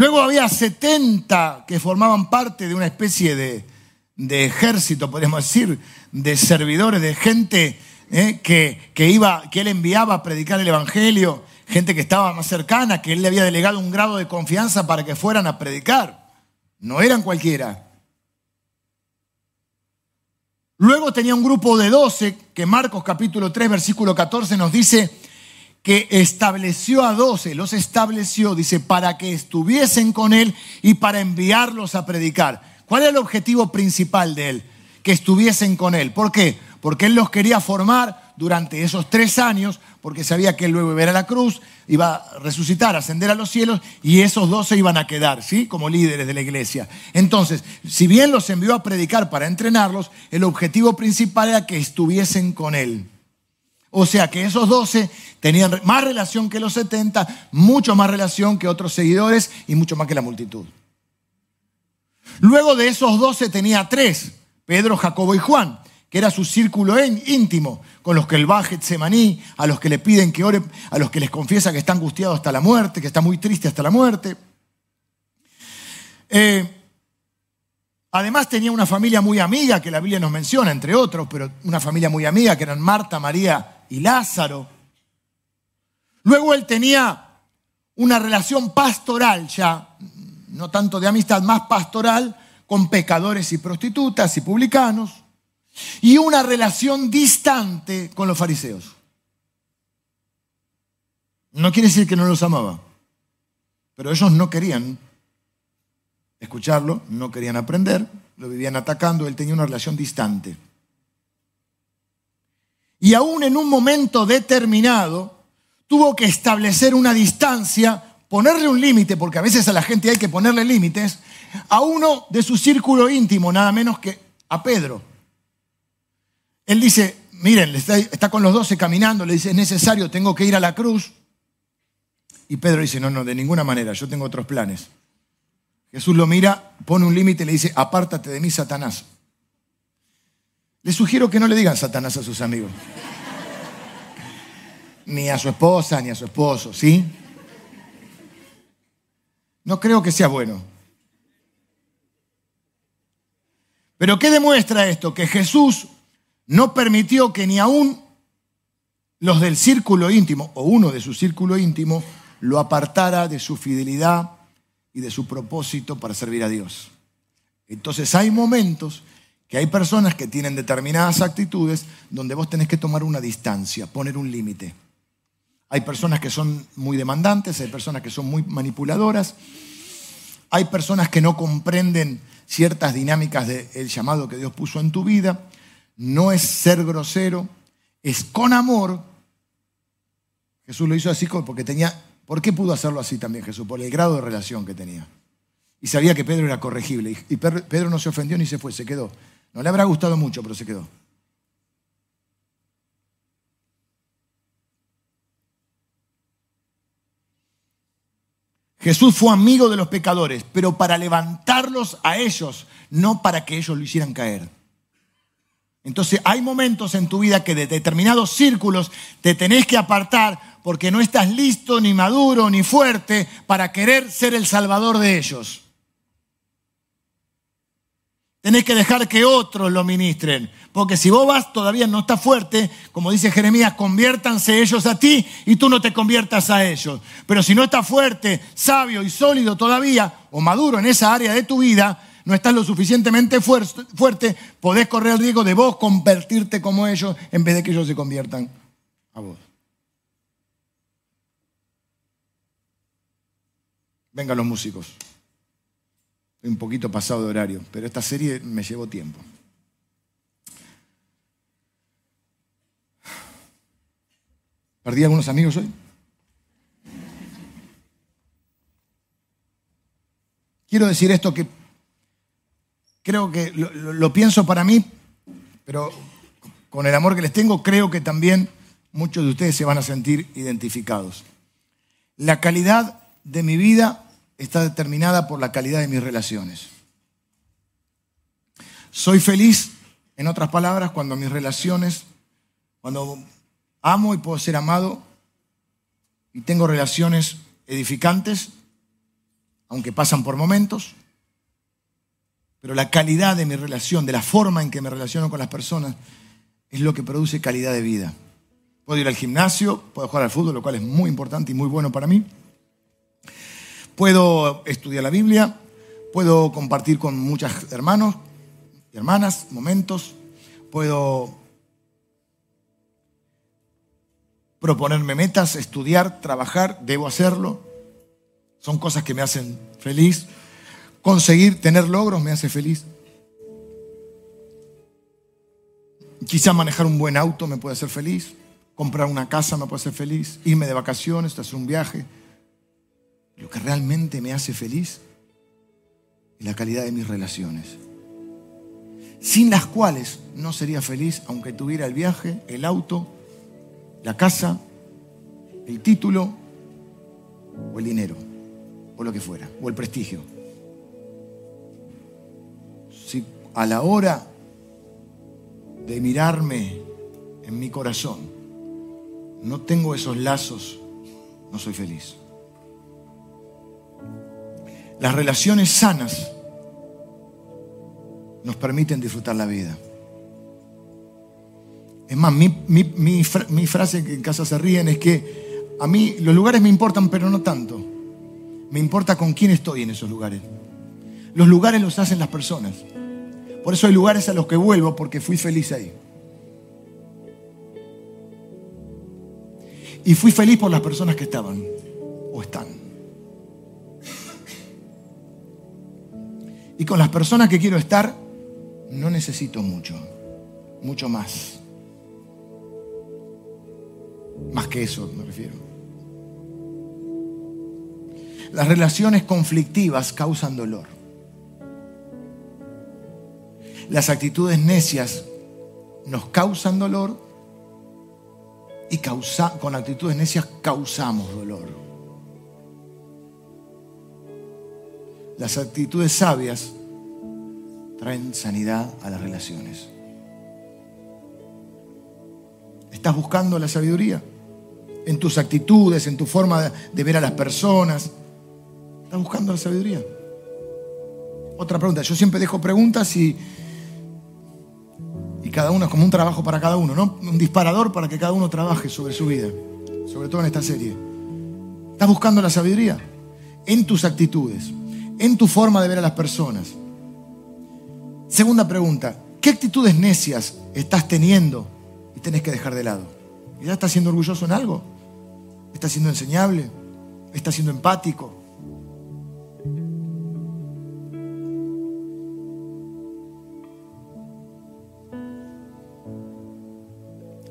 Luego había 70 que formaban parte de una especie de, ejército, podríamos decir, de servidores, de gente eh, que, iba, que él enviaba a predicar el Evangelio, gente que estaba más cercana, que él le había delegado un grado de confianza para que fueran a predicar. No eran cualquiera. Luego tenía un grupo de doce que Marcos capítulo 3 versículo 14 nos dice que estableció a doce, los estableció, dice, para que estuviesen con él y para enviarlos a predicar. ¿Cuál era el objetivo principal de él? Que estuviesen con él. ¿Por qué? Porque él los quería formar durante esos tres años porque sabía que él luego iba a, la cruz, iba a resucitar, ascender a los cielos, y esos dos se iban a quedar, ¿sí? Como líderes de la iglesia. Entonces, si bien los envió a predicar para entrenarlos, el objetivo principal era que estuviesen con él. O sea que esos doce tenían más relación que los setenta, mucho más relación que otros seguidores y mucho más que la multitud. Luego de esos doce tenía tres, Pedro, Jacobo y Juan que era su círculo íntimo, con los que él va a Getsemaní, a los que le piden que ore, a los que les confiesa que está angustiado hasta la muerte, que está muy triste hasta la muerte. Eh, además tenía una familia muy amiga, que la Biblia nos menciona, entre otros, pero una familia muy amiga, que eran Marta, María y Lázaro. Luego él tenía una relación pastoral ya, no tanto de amistad, más pastoral, con pecadores y prostitutas y publicanos y una relación distante con los fariseos. No quiere decir que no los amaba, pero ellos no querían escucharlo, no querían aprender, lo vivían atacando, él tenía una relación distante. Y aún en un momento determinado tuvo que establecer una distancia, ponerle un límite, porque a veces a la gente hay que ponerle límites, a uno de su círculo íntimo, nada menos que a Pedro. Él dice, miren, está, con los doce caminando, le dice, es necesario, tengo que ir a la cruz. Y Pedro dice, no, no, de ninguna manera, yo tengo otros planes. Jesús lo mira, pone un límite y le dice, apártate de mí, Satanás. Le sugiero que no le digan Satanás a sus amigos. ni a su esposa, ni a su esposo, ¿sí? No creo que sea bueno. Pero ¿qué demuestra esto? Que Jesús no permitió que ni aún los del círculo íntimo, o uno de su círculo íntimo, lo apartara de su fidelidad y de su propósito para servir a Dios. Entonces hay momentos que hay personas que tienen determinadas actitudes donde vos tenés que tomar una distancia, poner un límite. Hay personas que son muy demandantes, hay personas que son muy manipuladoras, hay personas que no comprenden ciertas dinámicas del llamado que Dios puso en tu vida. No es ser grosero, es con amor. Jesús lo hizo así porque tenía... ¿Por qué pudo hacerlo así también Jesús? Por el grado de relación que tenía. Y sabía que Pedro era corregible. Y Pedro no se ofendió ni se fue, se quedó. No le habrá gustado mucho, pero se quedó. Jesús fue amigo de los pecadores, pero para levantarlos a ellos, no para que ellos lo hicieran caer. Entonces hay momentos en tu vida que de determinados círculos te tenés que apartar porque no estás listo, ni maduro, ni fuerte para querer ser el salvador de ellos. Tenés que dejar que otros lo ministren. Porque si vos vas todavía no está fuerte, como dice Jeremías, conviértanse ellos a ti y tú no te conviertas a ellos. Pero si no estás fuerte, sabio y sólido todavía, o maduro en esa área de tu vida, no estás lo suficientemente fuerte, podés correr el riesgo de vos convertirte como ellos en vez de que ellos se conviertan a vos. Vengan los músicos un poquito pasado de horario, pero esta serie me llevó tiempo. ¿Perdí algunos amigos hoy? Quiero decir esto que creo que lo, lo, pienso para mí, pero con el amor que les tengo, creo que también muchos de ustedes se van a sentir identificados. La calidad de mi vida está determinada por la calidad de mis relaciones. Soy feliz, en otras palabras, cuando mis relaciones, cuando amo y puedo ser amado y tengo relaciones edificantes, aunque pasan por momentos, pero la calidad de mi relación, de la forma en que me relaciono con las personas, es lo que produce calidad de vida. Puedo ir al gimnasio, puedo jugar al fútbol, lo cual es muy importante y muy bueno para mí Puedo estudiar la Biblia, puedo compartir con muchos hermanos y hermanas momentos, puedo proponerme metas, estudiar, trabajar, debo hacerlo. Son cosas que me hacen feliz. Conseguir tener logros me hace feliz. Quizá manejar un buen auto me puede hacer feliz. Comprar una casa me puede hacer feliz. Irme de vacaciones, hacer un viaje lo que realmente me hace feliz es la calidad de mis relaciones, sin las cuales no sería feliz aunque tuviera el viaje, el auto, la casa, el título o el dinero, o lo que fuera, o el prestigio. Si a la hora de mirarme en mi corazón no tengo esos lazos, no soy feliz. Las relaciones sanas nos permiten disfrutar la vida. Es más, mi, frase que en casa se ríen es que a mí los lugares me importan, pero no tanto. Me importa con quién estoy en esos lugares. Los lugares los hacen las personas. Por eso hay lugares a los que vuelvo porque fui feliz ahí. Y fui feliz por las personas que estaban o están. Y con las personas que quiero estar, no necesito mucho, mucho más. Más que eso me refiero. Las relaciones conflictivas causan dolor. Las actitudes necias nos causan dolor y causa, con actitudes necias causamos dolor. Las actitudes sabias traen sanidad a las relaciones. ¿Estás buscando la sabiduría? En tus actitudes, en tu forma de ver a las personas. ¿Estás buscando la sabiduría? Otra pregunta. Yo siempre dejo preguntas y, y cada uno es como un trabajo para cada uno, ¿no? Un disparador para que cada uno trabaje sobre su vida, sobre todo en esta serie. ¿Estás buscando la sabiduría? En tus actitudes, en tu forma de ver a las personas. Segunda pregunta, ¿qué actitudes necias estás teniendo y tenés que dejar de lado? ¿Ya estás siendo orgulloso en algo? ¿Estás siendo enseñable? ¿Estás siendo empático?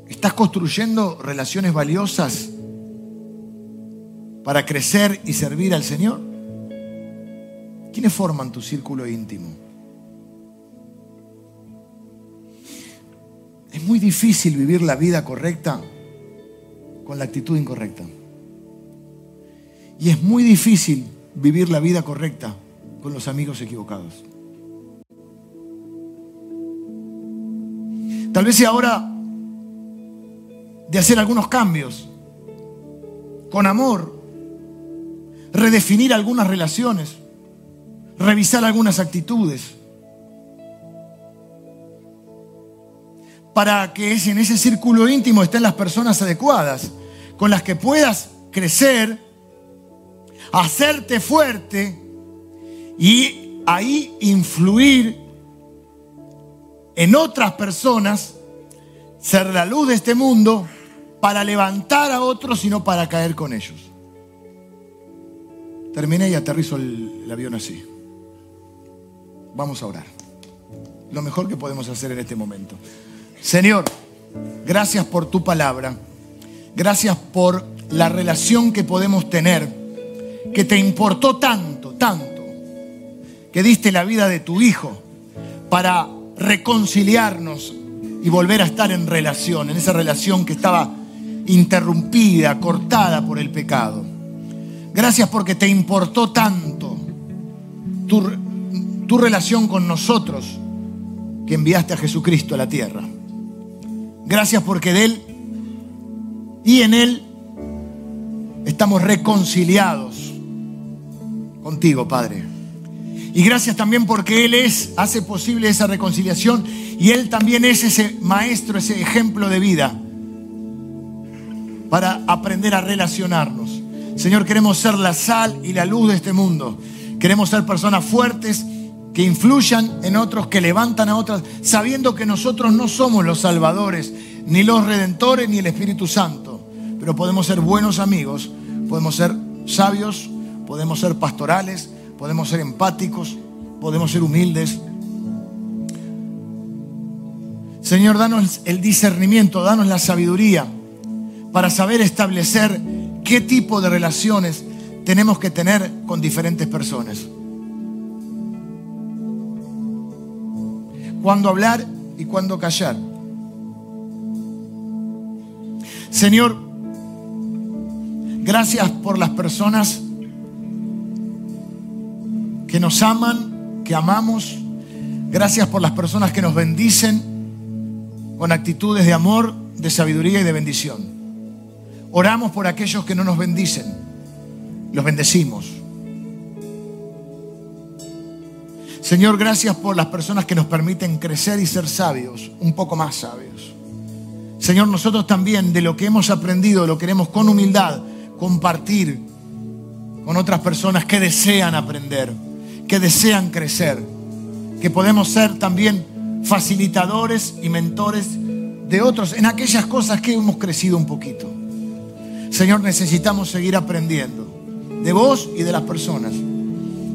¿Estás construyendo relaciones valiosas para crecer y servir al Señor? ¿Quiénes forman tu círculo íntimo? Es muy difícil vivir la vida correcta con la actitud incorrecta. Y es muy difícil vivir la vida correcta con los amigos equivocados. Tal vez sea ahora de hacer algunos cambios, con amor, redefinir algunas relaciones, revisar algunas actitudes, para que en ese círculo íntimo estén las personas adecuadas, con las que puedas crecer, hacerte fuerte y ahí influir en otras personas, ser la luz de este mundo para levantar a otros, sino para caer con ellos. Terminé y aterrizo el, el, avión así. Vamos a orar. Lo mejor que podemos hacer en este momento. Señor, gracias por tu palabra. Gracias por la relación que podemos tener, que te importó tanto, tanto, que diste la vida de tu Hijo para reconciliarnos y volver a estar en relación, en esa relación que estaba interrumpida, cortada por el pecado. Gracias porque te importó tanto tu, tu, relación con nosotros que enviaste a Jesucristo a la tierra. Gracias porque de Él y en Él estamos reconciliados contigo, Padre. Y gracias también porque Él es, hace posible esa reconciliación y Él también es ese maestro, ese ejemplo de vida para aprender a relacionarnos. Señor, queremos ser la sal y la luz de este mundo. Queremos ser personas fuertes que influyan en otros, que levantan a otras, sabiendo que nosotros no somos los salvadores, ni los redentores, ni el Espíritu Santo. Pero podemos ser buenos amigos, podemos ser sabios, podemos ser pastorales, podemos ser empáticos, podemos ser humildes. Señor, danos el discernimiento, danos la sabiduría para saber establecer qué tipo de relaciones tenemos que tener con diferentes personas. Cuándo hablar y cuándo callar. Señor, gracias por las personas que nos aman, que amamos. Gracias por las personas que nos bendicen con actitudes de amor, de sabiduría y de bendición. Oramos por aquellos que no nos bendicen. Los bendecimos. Señor, gracias por las personas que nos permiten crecer y ser sabios, un poco más sabios. Señor, nosotros también de lo que hemos aprendido lo queremos con humildad compartir con otras personas que desean aprender, que desean crecer, que podemos ser también facilitadores y mentores de otros en aquellas cosas que hemos crecido un poquito. Señor, necesitamos seguir aprendiendo de vos y de las personas.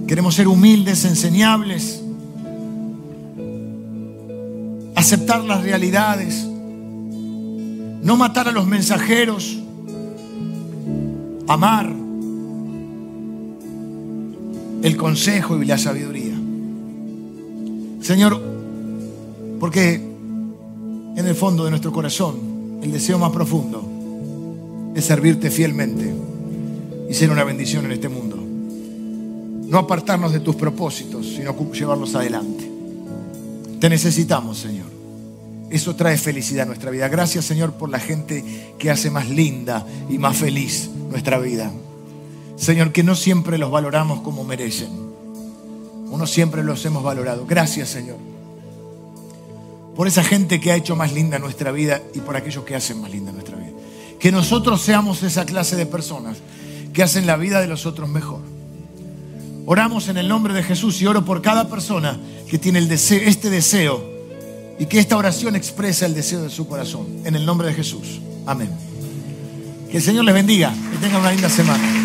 Queremos ser humildes, enseñables, aceptar las realidades, no matar a los mensajeros, amar el consejo y la sabiduría. Señor, Porque en el fondo de nuestro corazón, el deseo más profundo es servirte fielmente y ser una bendición en este mundo. No apartarnos de tus propósitos, sino llevarlos adelante. Te necesitamos, Señor. Eso trae felicidad a nuestra vida. Gracias, Señor, por la gente que hace más linda y más feliz nuestra vida. Señor, que no siempre los valoramos como merecen. Uno siempre los hemos valorado. Gracias, Señor. Por esa gente que ha hecho más linda nuestra vida y por aquellos que hacen más linda nuestra vida. Que nosotros seamos esa clase de personas que hacen la vida de los otros mejor. Oramos en el nombre de Jesús y oro por cada persona que tiene este deseo y que esta oración expresa el deseo de su corazón. En el nombre de Jesús. Amén. Que el Señor les bendiga. Que tengan una linda semana.